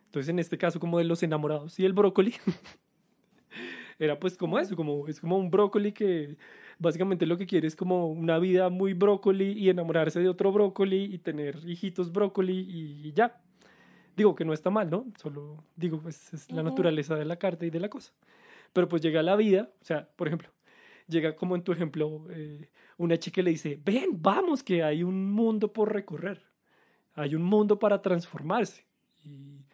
Entonces, en este caso, como de los enamorados y el brócoli, <laughs> era pues como eso, como, es como un brócoli que básicamente lo que quiere es como una vida muy brócoli y enamorarse de otro brócoli y tener hijitos brócoli y ya. Digo que no está mal, ¿no? Solo digo, pues es la naturaleza de la carta y de la cosa. Pero pues llega la vida, o sea, por ejemplo, llega como en tu ejemplo, eh, una chica le dice, ven, vamos, que hay un mundo por recorrer, hay un mundo para transformarse. Y,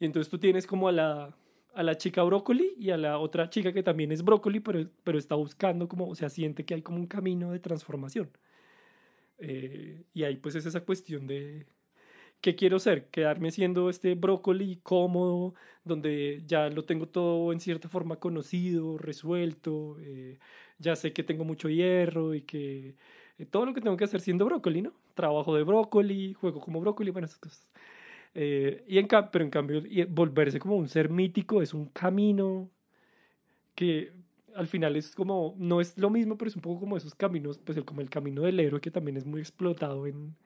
y entonces tú tienes como a la, a la chica brócoli y a la otra chica que también es brócoli, pero, pero está buscando como, o sea, siente que hay como un camino de transformación. Eh, y ahí pues es esa cuestión de, ¿qué quiero ser? Quedarme siendo este brócoli cómodo, donde ya lo tengo todo en cierta forma conocido, resuelto, eh, ya sé que tengo mucho hierro y que eh, todo lo que tengo que hacer siendo brócoli, ¿no? Trabajo de brócoli, juego como brócoli, bueno, esas cosas. Eh, y en, pero en cambio, volverse como un ser mítico es un camino que al final es como, no es lo mismo, pero es un poco como esos caminos, pues el, como el camino del héroe que también es muy explotado en,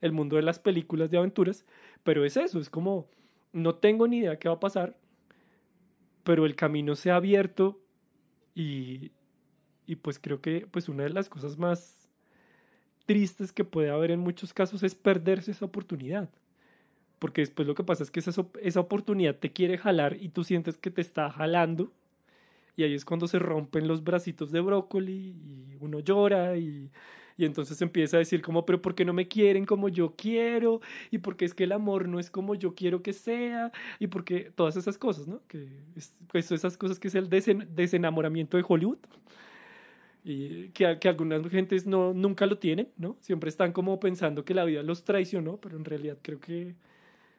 el mundo de las películas de aventuras, pero es eso, es como, no tengo ni idea qué va a pasar, pero el camino se ha abierto y, y pues creo que pues una de las cosas más tristes que puede haber en muchos casos es perderse esa oportunidad. Porque después lo que pasa es que esa, esa oportunidad te quiere jalar y tú sientes que te está jalando Y ahí es cuando se rompen los bracitos de brócoli y uno llora y, y entonces empieza a decir como, pero ¿por qué no me quieren como yo quiero? Y porque es que el amor no es como yo quiero que sea. Y porque todas esas cosas, ¿no? Que es, pues esas cosas que es el desen, desenamoramiento de Hollywood. Y que, que algunas gentes no, nunca lo tienen, ¿no? Siempre están como pensando que la vida los traicionó, pero en realidad creo que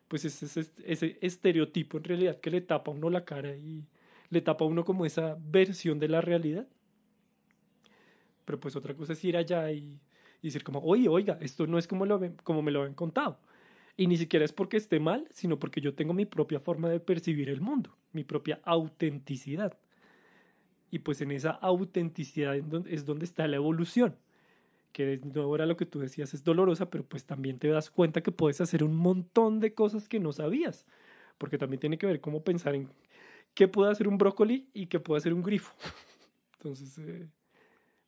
pues ese, ese, ese estereotipo en realidad que le tapa a uno la cara y le tapa a uno como esa versión de la realidad. Pero pues otra cosa es ir allá y, y decir como, oye, oiga, esto no es como, lo, como me lo han contado. Y ni siquiera es porque esté mal, sino porque yo tengo mi propia forma de percibir el mundo, mi propia autenticidad. Y pues en esa autenticidad es donde está la evolución que de nuevo era lo que tú decías, es dolorosa, pero pues también te das cuenta que puedes hacer un montón de cosas que no sabías, porque también tiene que ver cómo pensar en qué puede hacer un brócoli y qué puede hacer un grifo. <laughs> Entonces, eh,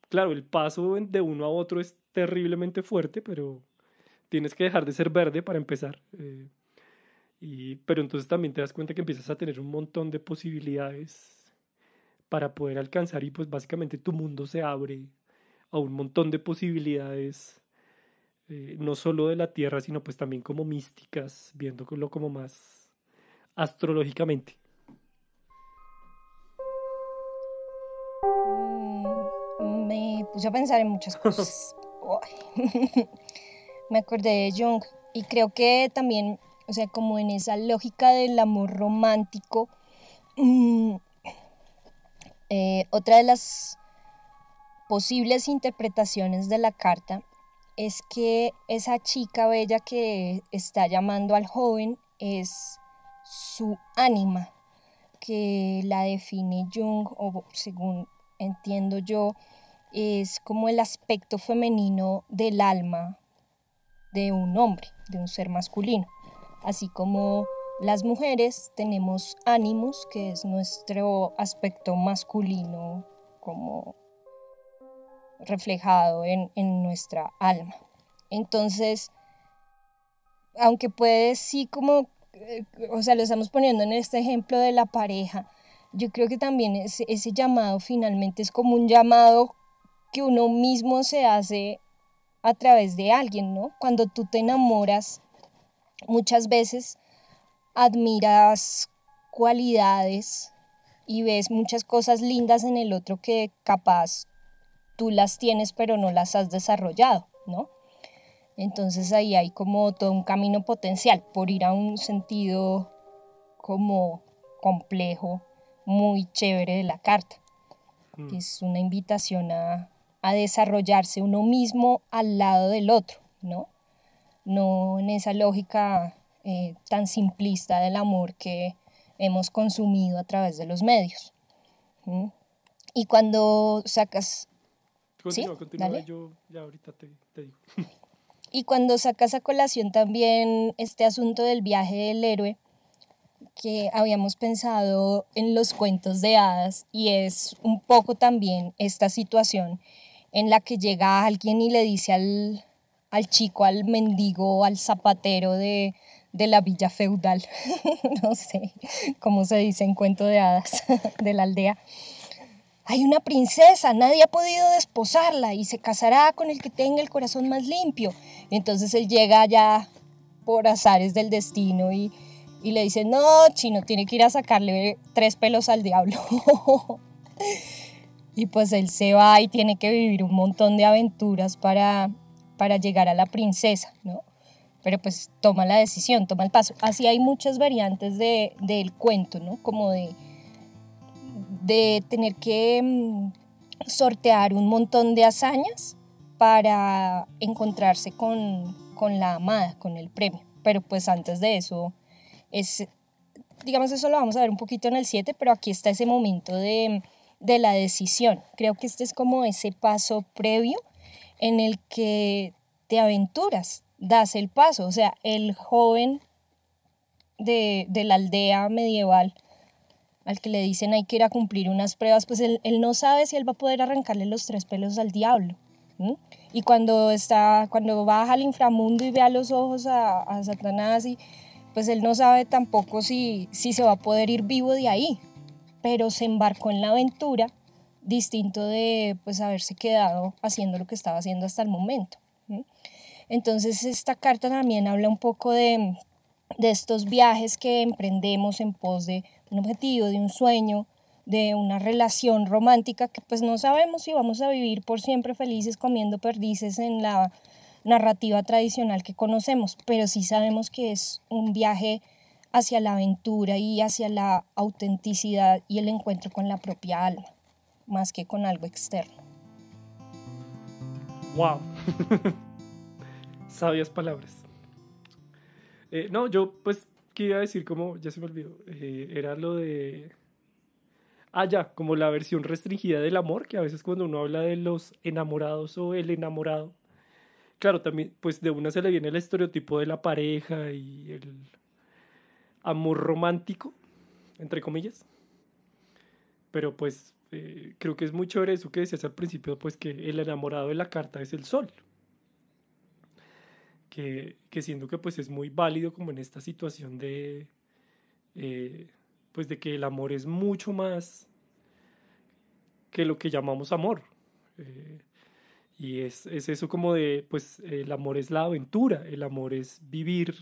claro, el paso de uno a otro es terriblemente fuerte, pero tienes que dejar de ser verde para empezar. Eh, y, pero entonces también te das cuenta que empiezas a tener un montón de posibilidades para poder alcanzar y pues básicamente tu mundo se abre a un montón de posibilidades, eh, no solo de la Tierra, sino pues también como místicas, viéndolo como más astrológicamente. Mm, me puse a pensar en muchas <laughs> cosas. <laughs> me acordé de Jung y creo que también, o sea, como en esa lógica del amor romántico, mm, eh, otra de las posibles interpretaciones de la carta es que esa chica bella que está llamando al joven es su ánima, que la define Jung, o según entiendo yo, es como el aspecto femenino del alma de un hombre, de un ser masculino. Así como las mujeres tenemos ánimos, que es nuestro aspecto masculino como reflejado en, nuestra alma. Entonces, aunque puede sí como, eh, o sea, lo estamos poniendo en este ejemplo de la pareja, yo creo que también ese, ese llamado finalmente es como un llamado que uno mismo se hace a través de alguien, ¿no? Cuando tú te enamoras, muchas veces admiras cualidades y ves muchas cosas lindas en el otro que capaz tú las tienes pero no las has desarrollado, ¿no? Entonces ahí hay como todo un camino potencial por ir a un sentido como complejo, muy chévere de la carta. Mm. Es una invitación a, desarrollarse uno mismo al lado del otro, ¿no? No en esa lógica eh, tan simplista del amor que hemos consumido a través de los medios. Y cuando sacas Continúa, continúa, yo ya ahorita te, digo. <laughs> Y cuando sacas a colación también este asunto del viaje del héroe, que habíamos pensado en los cuentos de hadas, y es un poco también esta situación en la que llega alguien y le dice al, al chico, al mendigo, al zapatero de, de la villa feudal, <laughs> no sé cómo se dice en cuento de hadas <laughs> de la aldea, hay una princesa, nadie ha podido desposarla y se casará con el que tenga el corazón más limpio. Entonces él llega allá por azares del destino y, y le dice, no, chino, tiene que ir a sacarle tres pelos al diablo. <laughs> y pues él se va y tiene que vivir un montón de aventuras para, para llegar a la princesa, ¿no? Pero pues toma la decisión, toma el paso. Así hay muchas variantes de, del cuento, ¿no? Como de de tener que mm, sortear un montón de hazañas para encontrarse con, la amada, con el premio. Pero pues antes de eso, es, digamos, eso lo vamos a ver un poquito en el 7, pero aquí está ese momento de, de la decisión. Creo que este es como ese paso previo en el que te aventuras, das el paso. O sea, el joven de, de la aldea medieval al que le dicen hay que ir a cumplir unas pruebas, pues él, no sabe si él va a poder arrancarle los tres pelos al diablo. Y cuando, está, cuando baja al inframundo y ve a los ojos a, Satanás, y, pues él no sabe tampoco si, si se va a poder ir vivo de ahí. pero se embarcó en la aventura distinto de pues haberse quedado haciendo lo que estaba haciendo hasta el momento. Entonces esta carta también habla un poco de, de estos viajes que emprendemos en pos de un objetivo, de un sueño, de una relación romántica que pues no sabemos si vamos a vivir por siempre felices comiendo perdices en la narrativa tradicional que conocemos, pero sí sabemos que es un viaje hacia la aventura y hacia la autenticidad y el encuentro con la propia alma, más que con algo externo. ¡Wow! <laughs> Sabias palabras. Eh, no, yo pues, ¿qué iba a decir? Como, ya se me olvidó, eh, era lo de... Ah, ya, como la versión restringida del amor, que a veces cuando uno habla de los enamorados o el enamorado, claro, también, pues de una se le viene el estereotipo de la pareja y el amor romántico, entre comillas. Pero pues eh, creo que es muy chévere eso que decías al principio, pues que el enamorado de la carta es el sol. Que, que siento que pues es muy válido como en esta situación de, eh, pues de que el amor es mucho más que lo que llamamos amor. Eh, y es, es, eso como de, pues el amor es la aventura, el amor es vivir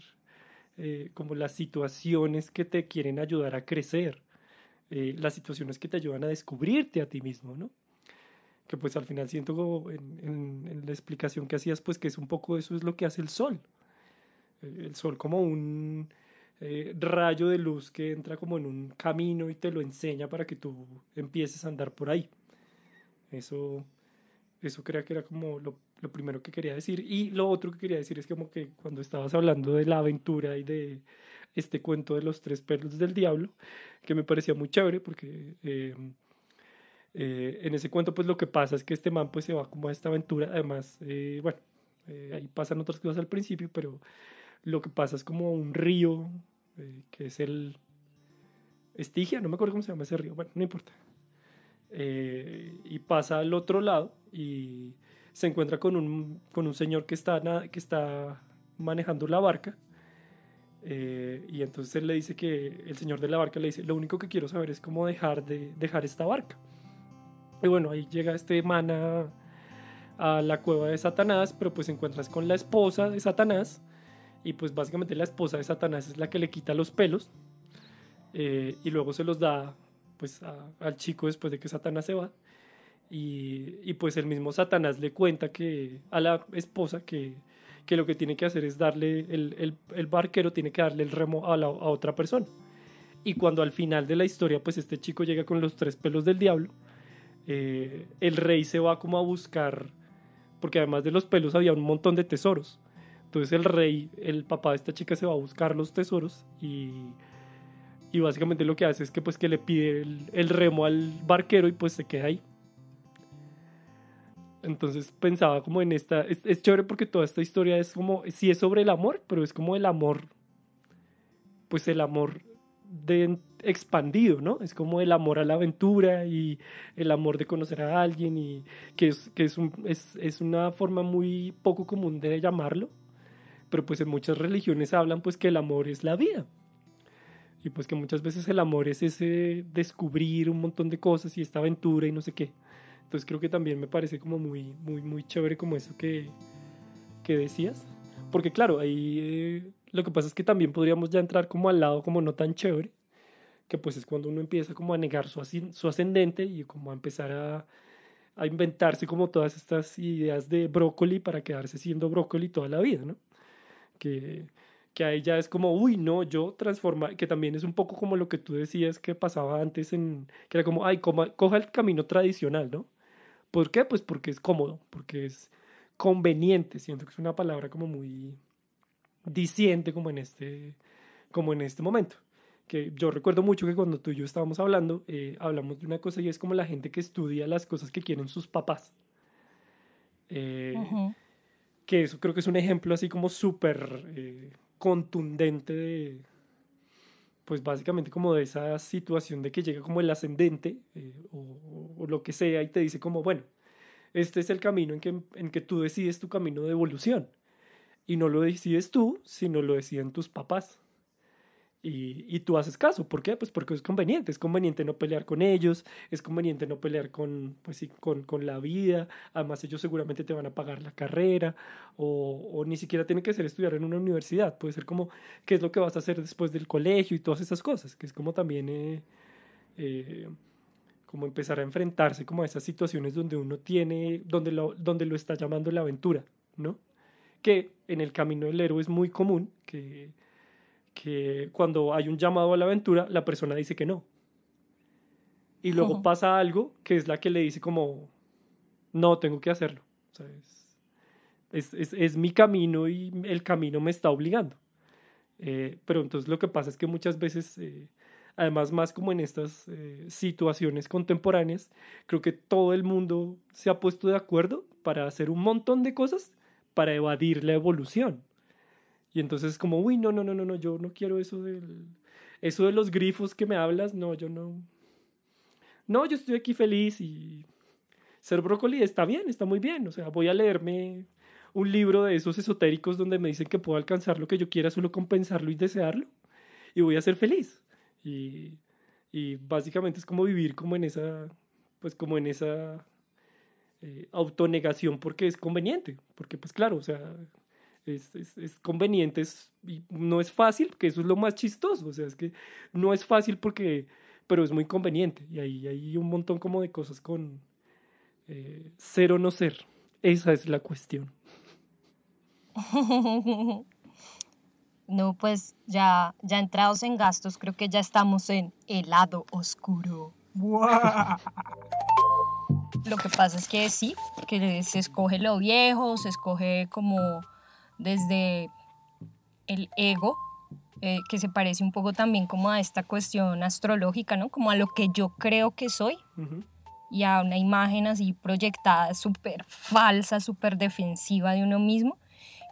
eh, como las situaciones que te quieren ayudar a crecer, las situaciones que te ayudan a descubrirte a ti mismo, ¿no? Que pues al final siento en, en, la explicación que hacías, pues que es un poco eso es lo que hace el sol. Eh, el sol como un rayo de luz que entra como en un camino y te lo enseña para que tú empieces a andar por ahí. Eso, eso creo que era como lo lo primero que quería decir. Y lo otro que quería decir es como que cuando estabas hablando de la aventura y de este cuento de los tres perros del diablo, que me parecía muy chévere porque eh, eh, en ese cuento pues lo que pasa es que este man pues se va como a esta aventura, además, eh, bueno, ahí pasan otras cosas al principio, pero lo que pasa es como un río, que es el Estigia, no me acuerdo cómo se llama ese río, bueno, no importa. y pasa al otro lado y se encuentra con un, con un señor que está, que está manejando la barca. Eh, y entonces él le dice que el señor de la barca le dice, lo único que quiero saber es cómo dejar de dejar esta barca. Y bueno, ahí llega este man a, la cueva de Satanás, pero pues encuentras con la esposa de Satanás. Y pues básicamente la esposa de Satanás es la que le quita los pelos. Eh, y luego se los da pues al chico después de que Satanás se va. Y, y, pues el mismo Satanás le cuenta que a la esposa que, que lo que tiene que hacer es darle, el, el, el barquero tiene que darle el remo a, la, a otra persona. Y cuando al final de la historia, pues este chico llega con los tres pelos del diablo, eh, el rey se va como a buscar, porque además de los pelos había un montón de tesoros. Entonces el rey, el papá de esta chica se va a buscar los tesoros y, y básicamente lo que hace es que pues que le pide el, remo al barquero y pues se queda ahí. Entonces pensaba como en esta, es, es, chévere porque toda esta historia es como, sí es sobre el amor, pero es como el amor, pues el amor de expandido, ¿no? Es como el amor a la aventura y el amor de conocer a alguien y que es, que es, es, es una forma muy poco común de llamarlo, pero pues en muchas religiones hablan pues que el amor es la vida y pues que muchas veces el amor es ese descubrir un montón de cosas y esta aventura y no sé qué. Entonces creo que también me parece como muy, muy, muy chévere como eso que, que decías. Porque claro, ahí eh, lo que pasa es que también podríamos ya entrar como al lado como no tan chévere, que pues es cuando uno empieza como a negar su, ascendente y como a empezar a, inventarse como todas estas ideas de brócoli para quedarse siendo brócoli toda la vida, ¿no? Que, que ahí ya es como, uy, no, yo transforma, que también es un poco como lo que tú decías que pasaba antes en, que era como, ay, coja el camino tradicional, ¿no? ¿Por qué? Pues porque es cómodo, porque es conveniente. Siento que es una palabra como muy diciente como en este, como en este momento. Que yo recuerdo mucho que cuando tú y yo estábamos hablando, eh, hablamos de una cosa y es como la gente que estudia las cosas que quieren sus papás. Eh, que eso creo que es un ejemplo así como súper eh, contundente de, pues básicamente como de esa situación de que llega como el ascendente eh, o, lo que sea y te dice como, bueno, este es el camino en que, en que tú decides tu camino de evolución. Y no lo decides tú, sino lo deciden tus papás. Y, tú haces caso. ¿Por qué? Pues porque es conveniente. Es conveniente no pelear con ellos, es conveniente no pelear con, pues sí, con, con la vida. Además, ellos seguramente te van a pagar la carrera o, o, ni siquiera tiene que ser estudiar en una universidad. Puede ser como qué es lo que vas a hacer después del colegio y todas esas cosas, que es como también... Eh, eh, como empezar a enfrentarse como a esas situaciones donde uno tiene, donde lo, donde lo está llamando la aventura, ¿no? Que en el camino del héroe es muy común que que cuando hay un llamado a la aventura, la persona dice que no. Y luego pasa algo que es la que le dice como, no, tengo que hacerlo. es, es, es, mi camino y el camino me está obligando. Eh, pero entonces lo que pasa es que muchas veces, eh, además más como en estas eh, situaciones contemporáneas, creo que todo el mundo se ha puesto de acuerdo para hacer un montón de cosas para evadir la evolución. Y entonces es como, uy, no, no, no, no, no, yo no quiero eso del, eso de los grifos que me hablas, no, yo no. No, yo estoy aquí feliz y ser brócoli está bien, está muy bien. O sea, voy a leerme un libro de esos esotéricos donde me dicen que puedo alcanzar lo que yo quiera, solo compensarlo y desearlo. Y voy a ser feliz. Y, y básicamente es como vivir como en esa, pues como en esa eh, autonegación porque es conveniente. Porque pues claro, o sea, es, es, es conveniente y no es fácil, porque eso es lo más chistoso, o sea, es que no es fácil porque, pero es muy conveniente y ahí hay un montón como de cosas con eh, ser o no ser, esa es la cuestión. <laughs> No, pues ya, ya entrados en gastos, creo que ya estamos en el lado oscuro. <laughs> Lo que pasa es que sí, que se escoge lo viejo, se escoge como desde el ego, eh, que se parece un poco también como a esta cuestión astrológica, ¿no? Como a lo que yo creo que soy. Y a una imagen así proyectada, súper falsa, súper defensiva de uno mismo,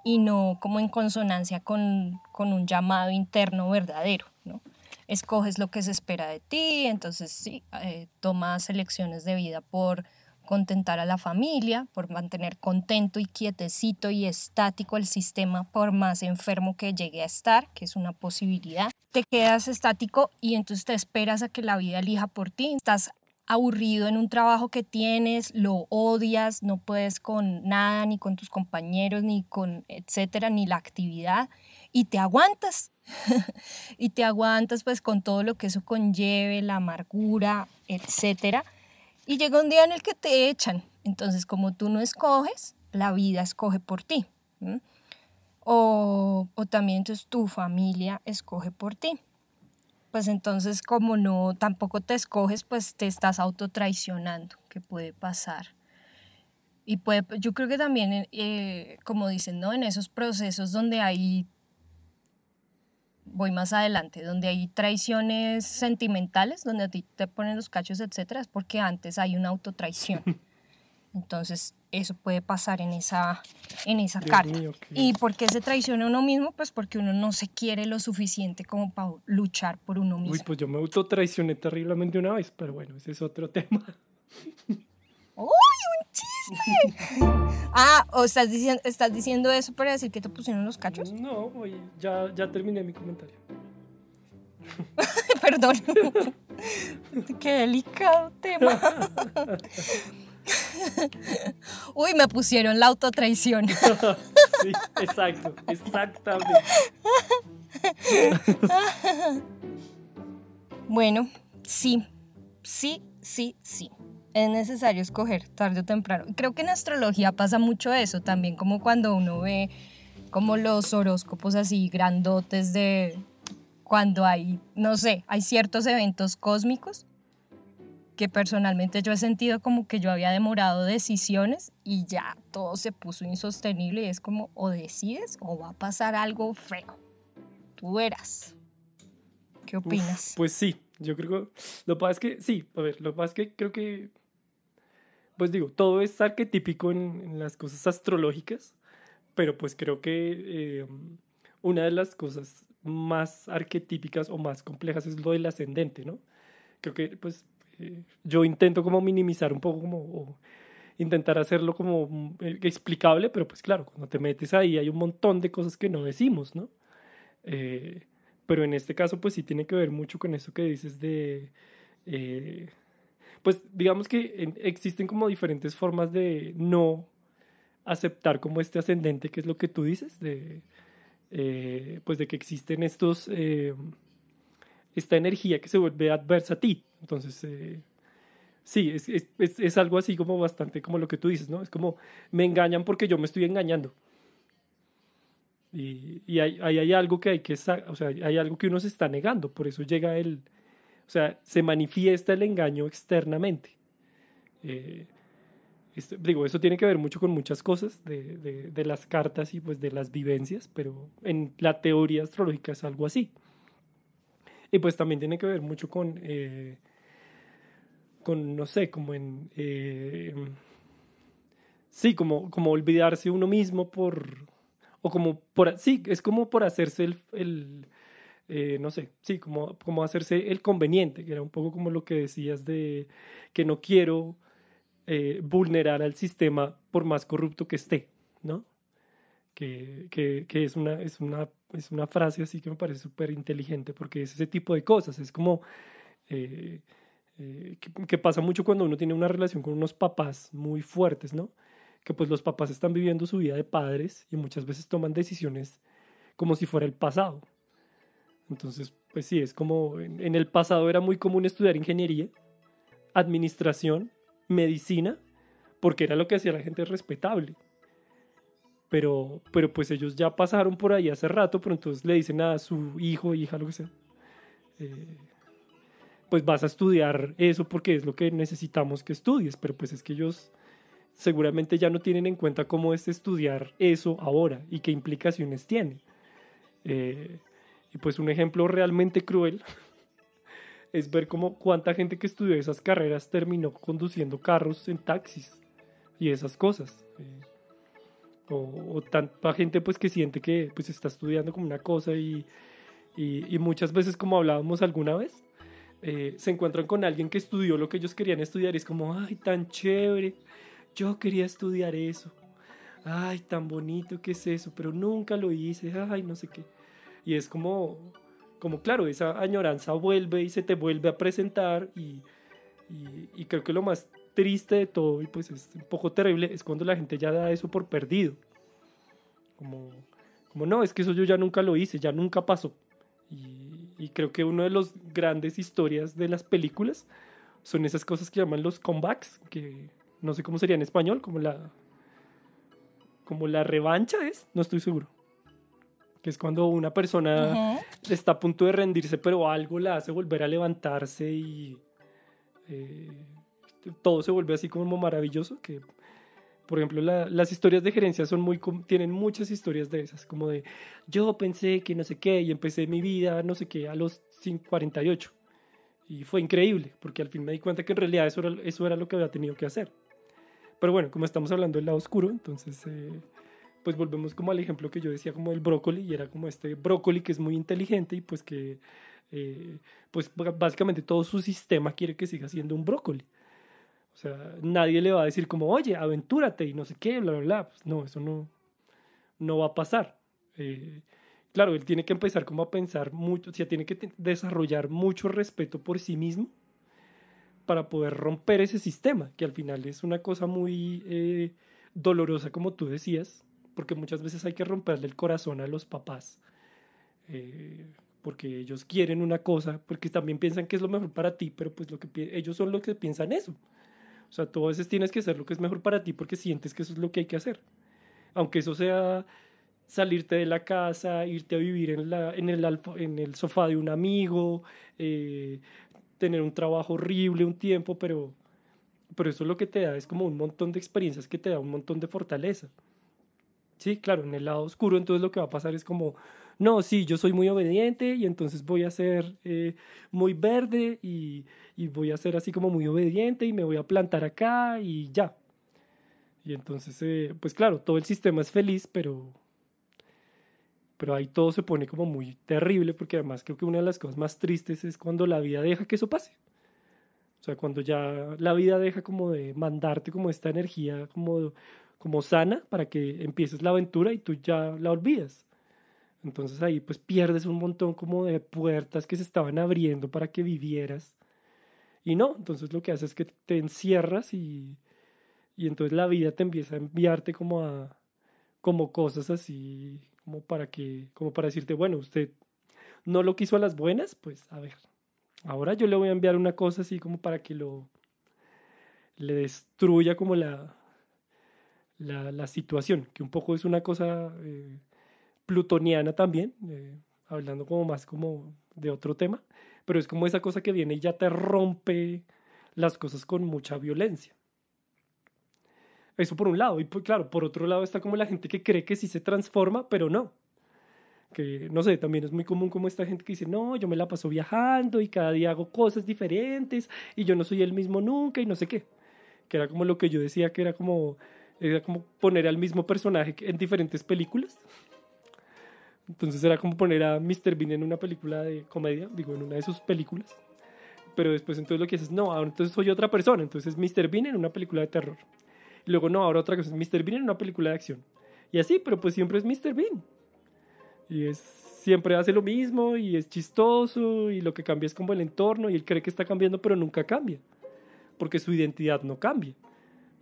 y no como en consonancia con, con un llamado interno verdadero, ¿no? Escoges lo que se espera de ti, entonces sí, eh, tomas elecciones de vida por contentar a la familia, por mantener contento y quietecito y estático el sistema por más enfermo que llegue a estar, que es una posibilidad. Te quedas estático y entonces te esperas a que la vida elija por ti. Estás aburrido en un trabajo que tienes, lo odias, no puedes con nada, ni con tus compañeros, ni con etcétera, ni la actividad, y te aguantas. <laughs> y te aguantas pues con todo lo que eso conlleve, la amargura, etcétera y llega un día en el que te echan. Entonces, como tú no escoges, la vida escoge por ti. O, o, también entonces tu familia escoge por ti. Pues entonces, como no tampoco te escoges, pues te estás autotraicionando, que puede pasar. Y puede, yo creo que también, eh, como dicen, ¿no? En esos procesos donde hay voy más adelante, donde hay traiciones sentimentales, donde a ti te ponen los cachos, etcétera, es porque antes hay una autotraición. Entonces, eso puede pasar en esa, en esa carta. ¿Y por qué se traiciona uno mismo? Pues porque uno no se quiere lo suficiente como para luchar por uno mismo. Uy, pues yo me autotraicioné terriblemente una vez, pero bueno, ese es otro <laughs> tema. ¡Uy, un chisme! <laughs> ah, ¿o estás diciendo, estás diciendo eso para decir que te pusieron los cachos? No, ya, ya terminé mi comentario. <laughs> Perdón. <laughs> Qué delicado tema. Uy, me pusieron la autotraición. sí, exacto, exactamente. bueno, sí, sí, sí, sí es necesario escoger tarde o temprano. Creo que en astrología pasa mucho eso también, como cuando uno ve como los horóscopos así grandotes de cuando hay, no sé, hay ciertos eventos cósmicos que personalmente yo he sentido como que yo había demorado decisiones y ya todo se puso insostenible y es como o decides o va a pasar algo feo. Tú verás. ¿Qué opinas? pues sí, yo creo que lo que pasa es que sí, a ver, lo que pasa es que creo que pues digo, todo es arquetípico en, las cosas astrológicas, pero pues creo que eh, una de las cosas más arquetípicas o más complejas es lo del ascendente, ¿no? Creo que pues eh, yo intento como minimizar un poco como o intentar hacerlo como eh, explicable, pero pues claro, cuando te metes ahí hay un montón de cosas que no decimos, ¿no? pero en este caso pues sí tiene que ver mucho con eso que dices de... pues digamos que en- existen como diferentes formas de no aceptar como este ascendente, que es lo que tú dices, de, eh, pues de que existen estos, eh, esta energía que se vuelve adversa a ti. Entonces, eh, sí, es, es, es, es algo así como bastante como lo que tú dices, ¿no? Es como me engañan porque yo me estoy engañando. Y, y hay, algo que hay que, o sea, hay algo que uno se está negando, por eso llega el, o sea, se manifiesta el engaño externamente. Eh, digo, eso tiene que ver mucho con muchas cosas de, de, de las cartas y pues de las vivencias, pero en la teoría astrológica es algo así. Y pues también tiene que ver mucho con, eh, con no sé, como en... eh, sí, como, como olvidarse uno mismo por... O como por... Sí, es como por hacerse el... el eh, no sé, sí, como, como hacerse el conveniente, que era un poco como lo que decías de que no quiero eh, vulnerar al sistema por más corrupto que esté, ¿no? Que, que, que es, una, es, una, es una frase así que me parece súper inteligente porque es ese tipo de cosas, es como eh, que, que pasa mucho cuando uno tiene una relación con unos papás muy fuertes, ¿no? Que pues los papás están viviendo su vida de padres y muchas veces toman decisiones como si fuera el pasado. Entonces, pues sí, es como en, en el pasado era muy común estudiar ingeniería, administración, medicina, porque era lo que hacía la gente respetable. Pero, pero pues ellos ya pasaron por ahí hace rato, pero entonces le dicen a su hijo, hija, lo que sea, eh, pues vas a estudiar eso porque es lo que necesitamos que estudies, pero pues es que ellos seguramente ya no tienen en cuenta cómo es estudiar eso ahora y qué implicaciones tiene. Eh, y pues un ejemplo realmente cruel <laughs> es ver cómo cuánta gente que estudió esas carreras terminó conduciendo carros en taxis y esas cosas. Eh, o, o tanta gente pues que siente que pues está estudiando como una cosa y, y, muchas veces como hablábamos alguna vez, eh, se encuentran con alguien que estudió lo que ellos querían estudiar y es como, ay, tan chévere, yo quería estudiar eso, ay, tan bonito que es eso, pero nunca lo hice, ay, no sé qué. Y es como, como claro, esa añoranza vuelve y se te vuelve a presentar y, y, creo que lo más triste de todo y pues es un poco terrible es cuando la gente ya da eso por perdido. Como, como no, es que eso yo ya nunca lo hice, ya nunca pasó. Y, y creo que una de las grandes historias de las películas son esas cosas que llaman los comebacks, que no sé cómo sería en español, como la, como la revancha es, no estoy seguro. Que es cuando una persona Ujú. está a punto de rendirse, pero algo la hace volver a levantarse y eh, todo se vuelve así como maravilloso. Que, por ejemplo, la- las historias de gerencia son muy, tienen muchas historias de esas, como de yo pensé que no sé qué y empecé mi vida, no sé qué, a los cin- 48. Y fue increíble, porque al fin me di cuenta que en realidad eso era, eso era lo que había tenido que hacer. Pero bueno, como estamos hablando del lado oscuro, entonces eh, pues volvemos como al ejemplo que yo decía como del brócoli y era como este brócoli que es muy inteligente y pues que eh, pues básicamente todo su sistema quiere que siga siendo un brócoli. O sea, nadie le va a decir como, oye, aventúrate y no sé qué, bla, bla, bla. Pues no, eso no, no va a pasar. Eh, claro, él tiene que empezar como a pensar mucho, o sea, tiene que desarrollar mucho respeto por sí mismo para poder romper ese sistema, que al final es una cosa muy eh, dolorosa, como tú decías, porque muchas veces hay que romperle el corazón a los papás, eh, porque ellos quieren una cosa, porque también piensan que es lo mejor para ti, pero pues lo que ellos son los que piensan eso. O sea, tú a veces tienes que hacer lo que es mejor para ti porque sientes que eso es lo que hay que hacer. Aunque eso sea salirte de la casa, irte a vivir en, la, en, el, sofá de un amigo, eh, tener un trabajo horrible un tiempo, pero, pero eso lo que te da es como un montón de experiencias que te da un montón de fortaleza. Sí, claro, en el lado oscuro entonces lo que va a pasar es como, no, sí, yo soy muy obediente y entonces voy a ser eh, muy verde y, y voy a ser así como muy obediente y me voy a plantar acá y ya. Y entonces, eh, pues claro, todo el sistema es feliz, pero, pero ahí todo se pone como muy terrible porque además creo que una de las cosas más tristes es cuando la vida deja que eso pase. O sea, cuando ya la vida deja como de mandarte como esta energía como, como sana para que empieces la aventura y tú ya la olvidas. Entonces ahí pues pierdes un montón como de puertas que se estaban abriendo para que vivieras. Y no, entonces lo que haces es que te encierras y, y entonces la vida te empieza a enviarte como a como cosas así como para que como para decirte, bueno, usted no lo quiso a las buenas, pues a ver. Ahora yo le voy a enviar una cosa así como para que lo le destruya como la la, situación, que un poco es una cosa eh, plutoniana también, eh, hablando como más como de otro tema, pero es como esa cosa que viene y ya te rompe las cosas con mucha violencia. Eso por un lado, y pues, claro, por otro lado está como la gente que cree que sí se transforma, pero no. Que no sé, también es muy común como esta gente que dice, no, yo me la paso viajando y cada día hago cosas diferentes y yo no soy el mismo nunca y no sé qué. Que era como lo que yo decía, que era como, era como poner al mismo personaje en diferentes películas. Entonces era como poner a Mr. Bean en una película de comedia, digo, en una de sus películas. Pero después entonces lo que haces, no, ahora entonces soy otra persona, entonces Mr. Bean en una película de terror. Y luego, no, ahora otra cosa, Mr. Bean en una película de acción. Y así, pero pues siempre es Mr. Bean. Y es, siempre hace lo mismo y es chistoso y lo que cambia es como el entorno y él cree que está cambiando, pero nunca cambia. Porque su identidad no cambia.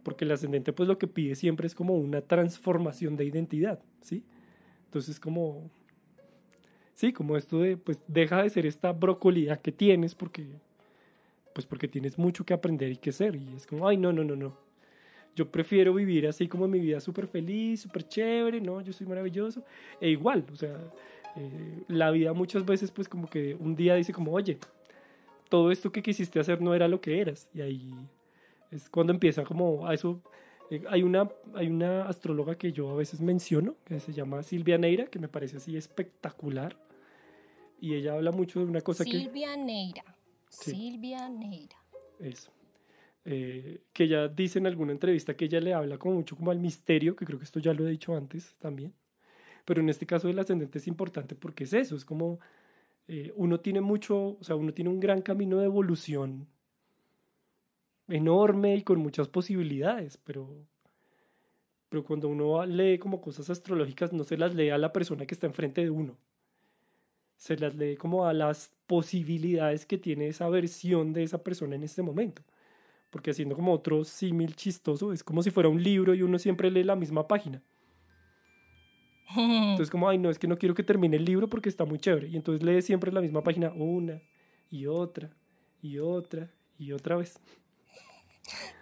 Porque el ascendente pues lo que pide siempre es como una transformación de identidad, ¿sí? Entonces como, sí, como esto de, pues deja de ser esta brocolía que tienes porque, pues porque tienes mucho que aprender y que ser. Y es como, ay, no, no, no, no. Yo prefiero vivir así como mi vida súper feliz, súper chévere, ¿no? Yo soy maravilloso. E igual, o sea, eh, la vida muchas veces pues como que un día dice como, oye, todo esto que quisiste hacer no era lo que eras. Y ahí es cuando empieza como a eso. eh, hay, una, hay una astróloga que yo a veces menciono, que se llama Silvia Neira, que me parece así espectacular. Y ella habla mucho de una cosa que... Silvia Neira. Sí. Silvia Neira. Eso. Eh, que ella dice en alguna entrevista que ella le habla como mucho como al misterio, que creo que esto ya lo he dicho antes también, pero en este caso el ascendente es importante porque es eso, es como eh, uno tiene mucho, o sea, uno tiene un gran camino de evolución enorme y con muchas posibilidades, pero, pero cuando uno lee como cosas astrológicas no se las lee a la persona que está enfrente de uno, se las lee como a las posibilidades que tiene esa versión de esa persona en este momento porque haciendo como otro símil chistoso, es como si fuera un libro y uno siempre lee la misma página. <laughs> Entonces como, ay, no, es que no quiero que termine el libro porque está muy chévere. Y entonces lee siempre la misma página una y otra y otra y otra vez.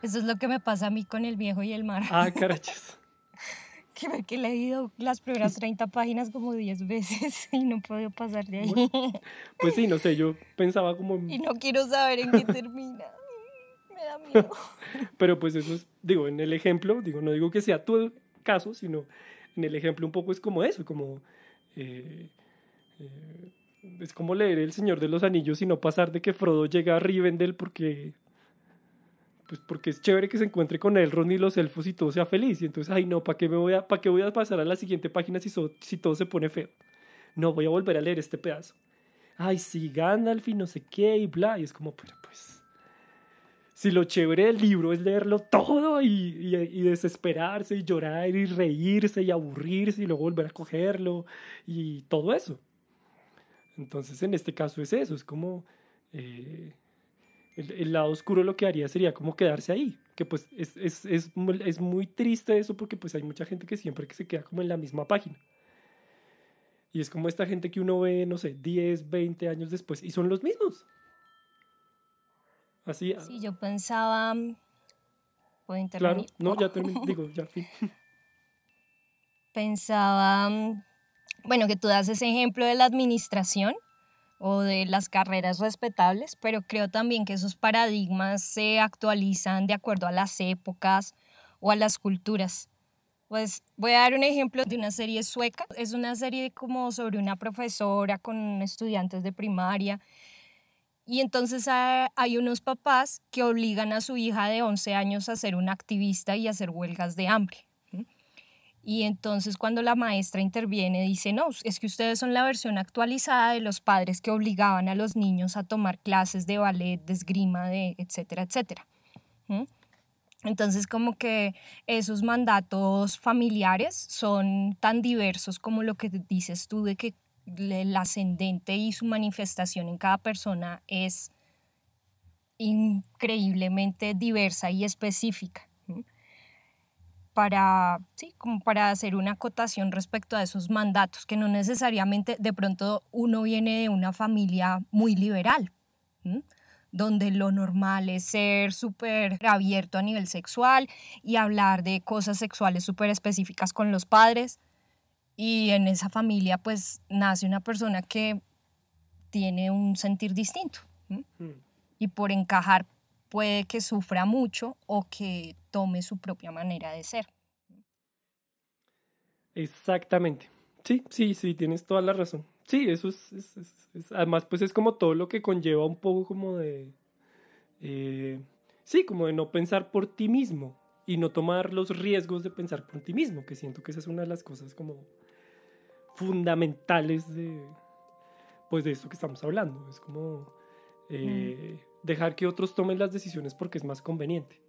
Eso es lo que me pasa a mí con El Viejo y el Mar. Ah, <laughs> carachas. Que me que he leído las primeras 30 páginas como 10 veces <laughs> y no puedo pasar de ahí. Pues sí, no sé, yo pensaba como... Y no quiero saber en qué <laughs> termina. Me da miedo. Pero pues eso es, digo, en el ejemplo, digo, no digo que sea tu caso, sino en el ejemplo un poco es como eso, como... eh, eh, es como leer El Señor de los Anillos y no pasar de que Frodo llega a Rivendell porque... Pues porque es chévere que se encuentre con Elrond y los elfos y todo sea feliz. Y entonces, ay no, ¿para qué, me voy a, ¿para qué voy a pasar a la siguiente página si, so- si todo se pone feo? No, voy a volver a leer este pedazo. Ay, sí, Gandalf y no sé qué y bla. Y es como, pero pues si lo chévere del libro es leerlo todo y, y- y desesperarse y llorar y reírse y aburrirse y luego volver a cogerlo y todo eso. Entonces en este caso es eso, es como eh, el, el lado oscuro lo que haría sería como quedarse ahí, que pues es, es, es, es muy triste eso porque pues hay mucha gente que siempre que se queda como en la misma página. Y es como esta gente que uno ve, no sé, 10, 20 años después y son los mismos. Así, Sí, yo pensaba... ¿Puedo Claro, intervenir? no, ya <laughs> terminé, digo, ya, fin. Pensaba, mm, bueno, que tú das ese ejemplo de la administración o de las carreras respetables, pero creo también que esos paradigmas se actualizan de acuerdo a las épocas o a las culturas. Pues voy a dar un ejemplo de una serie sueca. Es una serie como sobre una profesora con estudiantes de primaria. Y entonces hay unos papás que obligan a su hija de 11 años a ser una activista y a hacer huelgas de hambre. Y entonces cuando la maestra interviene dice, no, es que ustedes son la versión actualizada de los padres que obligaban a los niños a tomar clases de ballet, de esgrima, de etcétera, etcétera. Entonces, como que esos mandatos familiares son tan diversos como lo que dices tú de que el ascendente y su manifestación en cada persona es increíblemente diversa y específica. Para, sí, como para hacer una acotación respecto a esos mandatos, que no necesariamente de pronto uno viene de una familia muy liberal, donde lo normal es ser súper abierto a nivel sexual y hablar de cosas sexuales súper específicas con los padres. Y en esa familia pues nace una persona que tiene un sentir distinto. Mm. Y por encajar puede que sufra mucho o que tome su propia manera de ser. Exactamente. Sí, sí, sí, tienes toda la razón. Sí, eso es, es, es, además pues es como todo lo que conlleva un poco como de, eh, sí, como de no pensar por ti mismo y no tomar los riesgos de pensar por ti mismo, que siento que esa es una de las cosas como fundamentales de, pues de eso que estamos hablando. Es como eh, mm. dejar que otros tomen las decisiones porque es más conveniente.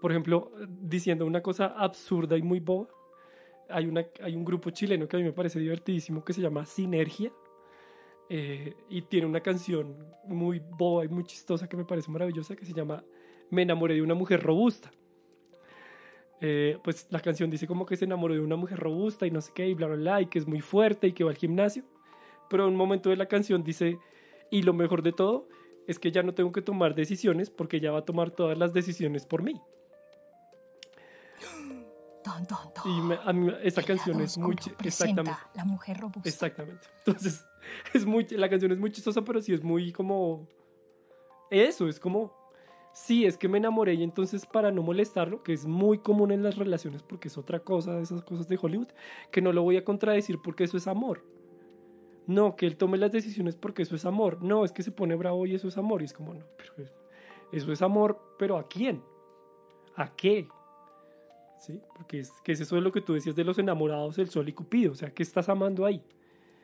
Por ejemplo, diciendo una cosa absurda y muy boba, hay, una, hay un grupo chileno que a mí me parece divertidísimo que se llama Sinergia. Eh, y tiene una canción muy boba y muy chistosa que me parece maravillosa que se llama Me enamoré de una mujer robusta. Eh, pues la canción dice como que se enamoró de una mujer robusta y no sé qué y bla bla bla y que es muy fuerte y que va al gimnasio. Pero en un momento de la canción dice y lo mejor de todo es que ya no tengo que tomar decisiones porque ya va a tomar todas las decisiones por mí. Y a mí esa canción es muy exactamente la mujer robusta. Exactamente. Entonces, <laughs> es muy la canción es muy chistosa, pero sí es muy como eso, es como sí, es que me enamoré y entonces para no molestarlo, que es muy común en las relaciones porque es otra cosa de esas cosas de Hollywood, que no lo voy a contradecir porque eso es amor. No, que él tome las decisiones porque eso es amor. No, es que se pone bravo y eso es amor. Y es como, no, pero eso es amor, pero ¿a quién? ¿A qué? ¿Sí? Porque es, que eso es lo que tú decías de los enamorados del sol y Cupido, o sea, ¿qué estás amando ahí?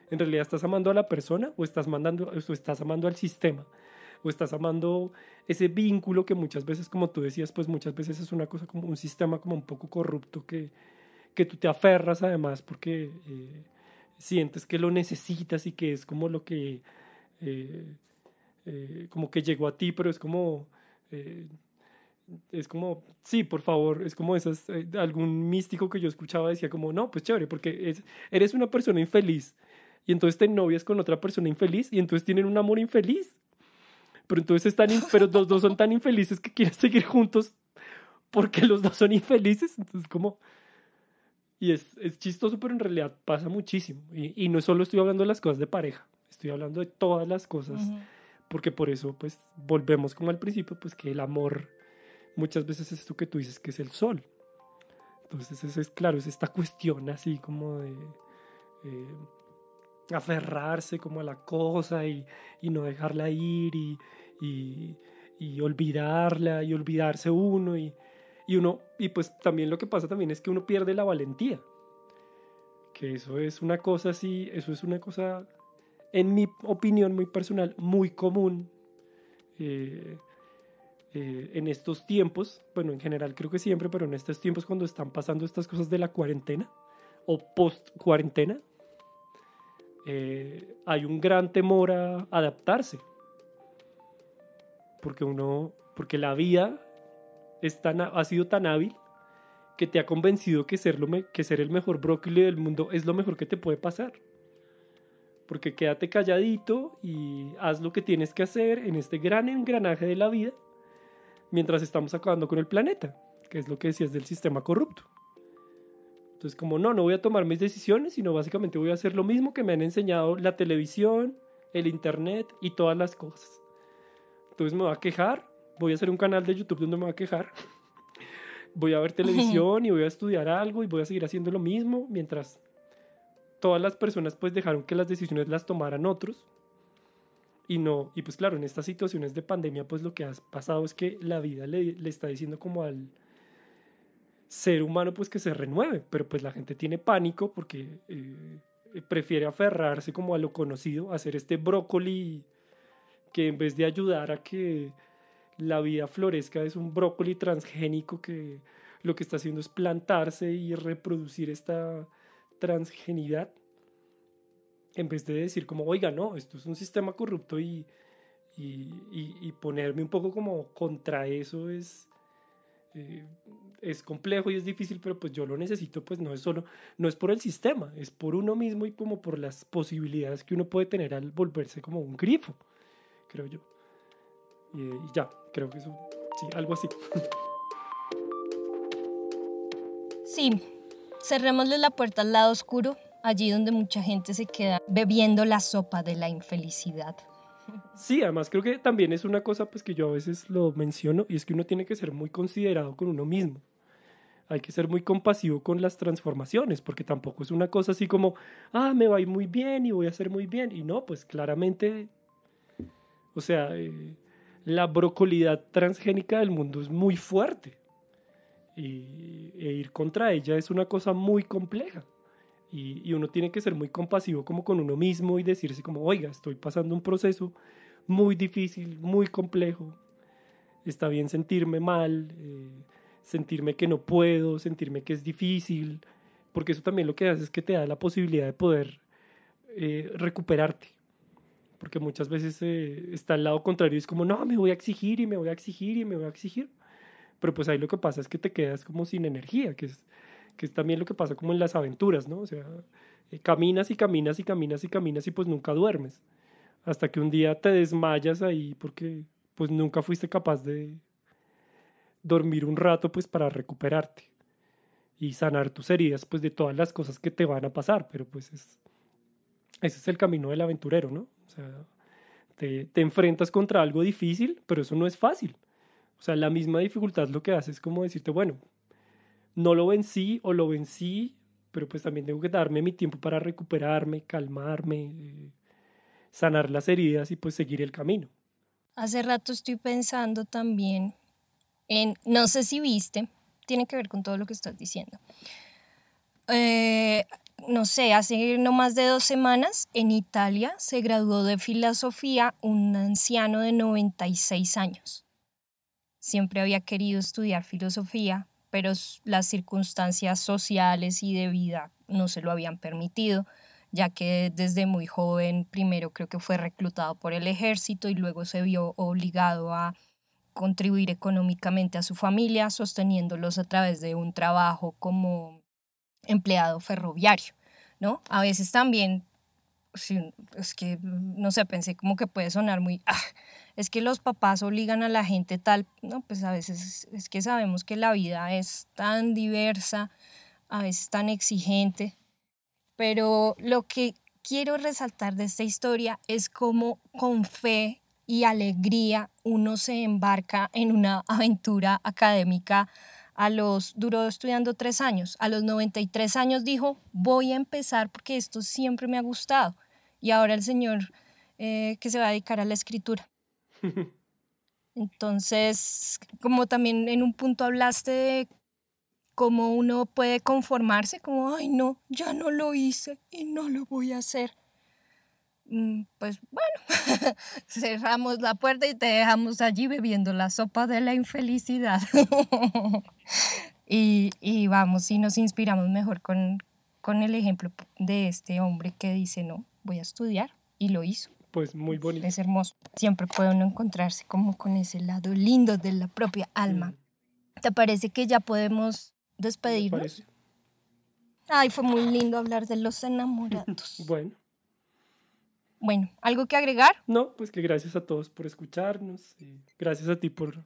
¿En realidad estás amando a la persona o estás, mandando, o estás amando al sistema? ¿O estás amando ese vínculo que muchas veces, como tú decías, pues muchas veces es una cosa como un sistema como un poco corrupto que, que tú te aferras además porque eh, sientes que lo necesitas y que es como lo que, eh, eh, como que llegó a ti, pero es como es como, sí, por favor, es como esas, eh, algún místico que yo escuchaba decía como, no, pues chévere, porque es, eres una persona infeliz y entonces te novias con otra persona infeliz y entonces tienen un amor infeliz. Pero entonces están, pero los dos son tan infelices que quieren seguir juntos porque los dos son infelices. Entonces como, y es, es chistoso, pero en realidad pasa muchísimo. Y, y, no solo estoy hablando de las cosas de pareja, estoy hablando de todas las cosas. Porque por eso, pues, volvemos como al principio, pues que el amor muchas veces es esto que tú dices que es el sol. Entonces, es, claro, es esta cuestión así como de eh, aferrarse como a la cosa y, y no dejarla ir y, y, y, olvidarla y olvidarse uno y, y uno, y pues también lo que pasa también es que uno pierde la valentía. Que eso es una cosa así, eso es una cosa, en mi opinión muy personal, muy común. Eh, eh, en estos tiempos, bueno, en general creo que siempre, pero en estos tiempos cuando están pasando estas cosas de la cuarentena o post cuarentena, eh, hay un gran temor a adaptarse. Porque uno, porque la vida es tan, ha sido tan hábil que te ha convencido que ser, lo que ser el mejor brócoli del mundo es lo mejor que te puede pasar. Porque quédate calladito y haz lo que tienes que hacer en este gran engranaje de la vida mientras estamos acabando con el planeta, que es lo que decías del sistema corrupto. Entonces, como no, no voy a tomar mis decisiones, sino básicamente voy a hacer lo mismo que me han enseñado la televisión, el internet y todas las cosas. Entonces me voy a quejar, voy a hacer un canal de YouTube donde me voy a quejar. <laughs> Voy a ver televisión y voy a estudiar algo y voy a seguir haciendo lo mismo mientras todas las personas pues dejaron que las decisiones las tomaran otros y no, y pues claro, en estas situaciones de pandemia, pues lo que ha pasado es que la vida le, le está diciendo como al ser humano pues que se renueve, pero pues la gente tiene pánico porque eh, prefiere aferrarse como a lo conocido, hacer este brócoli que en vez de ayudar a que la vida florezca es un brócoli transgénico que lo que está haciendo es plantarse y reproducir esta transgenidad en vez de decir como, oiga, no, esto es un sistema corrupto y, y, y, ponerme un poco como contra eso es, eh, es complejo y es difícil, pero pues yo lo necesito, pues no es solo, no es por el sistema, es por uno mismo y como por las posibilidades que uno puede tener al volverse como un grifo, creo yo. Y, ya, creo que eso, sí, algo así. Sí, cerrémosle la puerta al lado oscuro allí donde mucha gente se queda bebiendo la sopa de la infelicidad. Sí, además creo que también es una cosa pues que yo a veces lo menciono y es que uno tiene que ser muy considerado con uno mismo. Hay que ser muy compasivo con las transformaciones, porque tampoco es una cosa así como, ah, me va a ir muy bien y voy a hacer muy bien. Y no, pues claramente, o sea, eh, la brocolidad transgénica del mundo es muy fuerte. Y, e ir contra ella es una cosa muy compleja. Y, uno tiene que ser muy compasivo como con uno mismo y decirse como, oiga, estoy pasando un proceso muy difícil, muy complejo. Está bien sentirme mal, eh, sentirme que no puedo, sentirme que es difícil, porque eso también lo que hace es que te da la posibilidad de poder eh, recuperarte. Porque muchas veces eh, está al lado contrario, es como, no, me voy a exigir y me voy a exigir y me voy a exigir. Pero pues ahí lo que pasa es que te quedas como sin energía, que es que es también lo que pasa como en las aventuras, ¿no? O sea, eh, caminas y caminas y caminas y caminas y pues nunca duermes. Hasta que un día te desmayas ahí porque pues nunca fuiste capaz de dormir un rato pues para recuperarte y sanar tus heridas pues de todas las cosas que te van a pasar, pero pues es, ese es el camino del aventurero, ¿no? O sea, te, te enfrentas contra algo difícil, pero eso no es fácil. O sea, la misma dificultad lo que hace es como decirte, bueno, no lo vencí o lo vencí, pero pues también tengo que darme mi tiempo para recuperarme, calmarme, eh, sanar las heridas y pues seguir el camino. Hace rato estoy pensando también en, no sé si viste, tiene que ver con todo lo que estás diciendo. Eh, no sé, hace no más de dos semanas en Italia se graduó de filosofía un anciano de 96 años. Siempre había querido estudiar filosofía, pero las circunstancias sociales y de vida no se lo habían permitido, ya que desde muy joven primero creo que fue reclutado por el ejército y luego se vio obligado a contribuir económicamente a su familia, sosteniéndolos a través de un trabajo como empleado ferroviario, ¿no? A veces también, es que, no sé, pensé como que puede sonar muy, ah, es que los papás obligan a la gente tal, no, pues a veces es que sabemos que la vida es tan diversa, a veces tan exigente, pero lo que quiero resaltar de esta historia es cómo con fe y alegría uno se embarca en una <laughs> aventura académica a los, duró estudiando tres años, a los 93 años dijo, voy a empezar porque esto siempre me ha gustado. Y ahora el señor eh, que se va a dedicar a la escritura. <laughs> Entonces, como también en un punto hablaste de cómo uno puede conformarse, como, ay, no, ya no lo hice y no lo voy a hacer. Mm, pues bueno, <laughs> cerramos la puerta y te dejamos allí bebiendo la sopa de la infelicidad. <laughs> y, y, vamos, y nos inspiramos mejor con, con el ejemplo de este hombre que dice, no, voy a estudiar y lo hizo pues muy bonito. Es hermoso. Siempre puede uno encontrarse como con ese lado lindo de la propia alma. Mm. ¿Te parece que ya podemos despedirnos? Ay, fue muy lindo hablar de los enamorados. <laughs> bueno. Bueno, ¿algo que agregar? No, pues que gracias a todos por escucharnos. Y gracias a ti por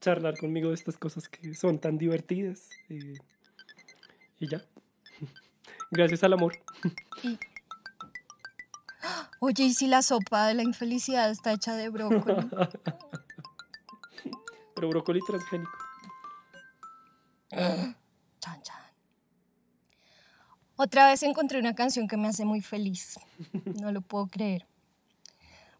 charlar conmigo de estas cosas que son tan divertidas. Y, y ya. <laughs> gracias al amor. Y Oye, ¿y si la sopa de la infelicidad está hecha de brócoli? <laughs> Pero brócoli transgénico. <gasps> chan, chan. Otra vez encontré una canción que me hace muy feliz. No lo puedo creer.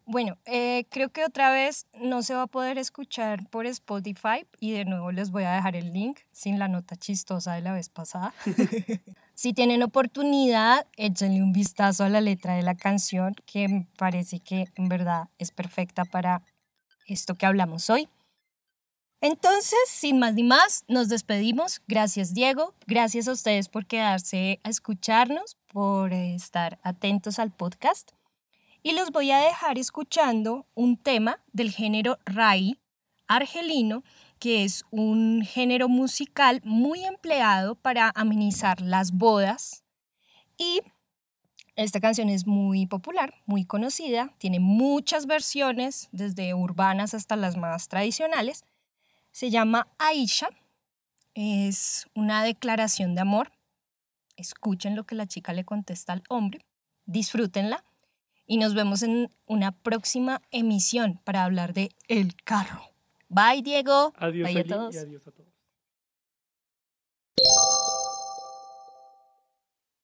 Bueno, eh, creo que otra vez no se va a poder escuchar por Spotify y de nuevo les voy a dejar el link sin la nota chistosa de la vez pasada. <laughs> si tienen oportunidad, échenle un vistazo a la letra de la canción que me parece que en verdad es perfecta para esto que hablamos hoy. Entonces, sin más ni más, nos despedimos. Gracias, Diego. Gracias a ustedes por quedarse a escucharnos, por estar atentos al podcast. Y los voy a dejar escuchando un tema del género Rai argelino, que es un género musical muy empleado para amenizar las bodas. Y esta canción es muy popular, muy conocida, tiene muchas versiones, desde urbanas hasta las más tradicionales. Se llama Aisha, es una declaración de amor. Escuchen lo que la chica le contesta al hombre, disfrútenla y nos vemos en una próxima emisión para hablar de El Carro. Bye, Diego. Adiós, Bye a todos. y adiós a todos.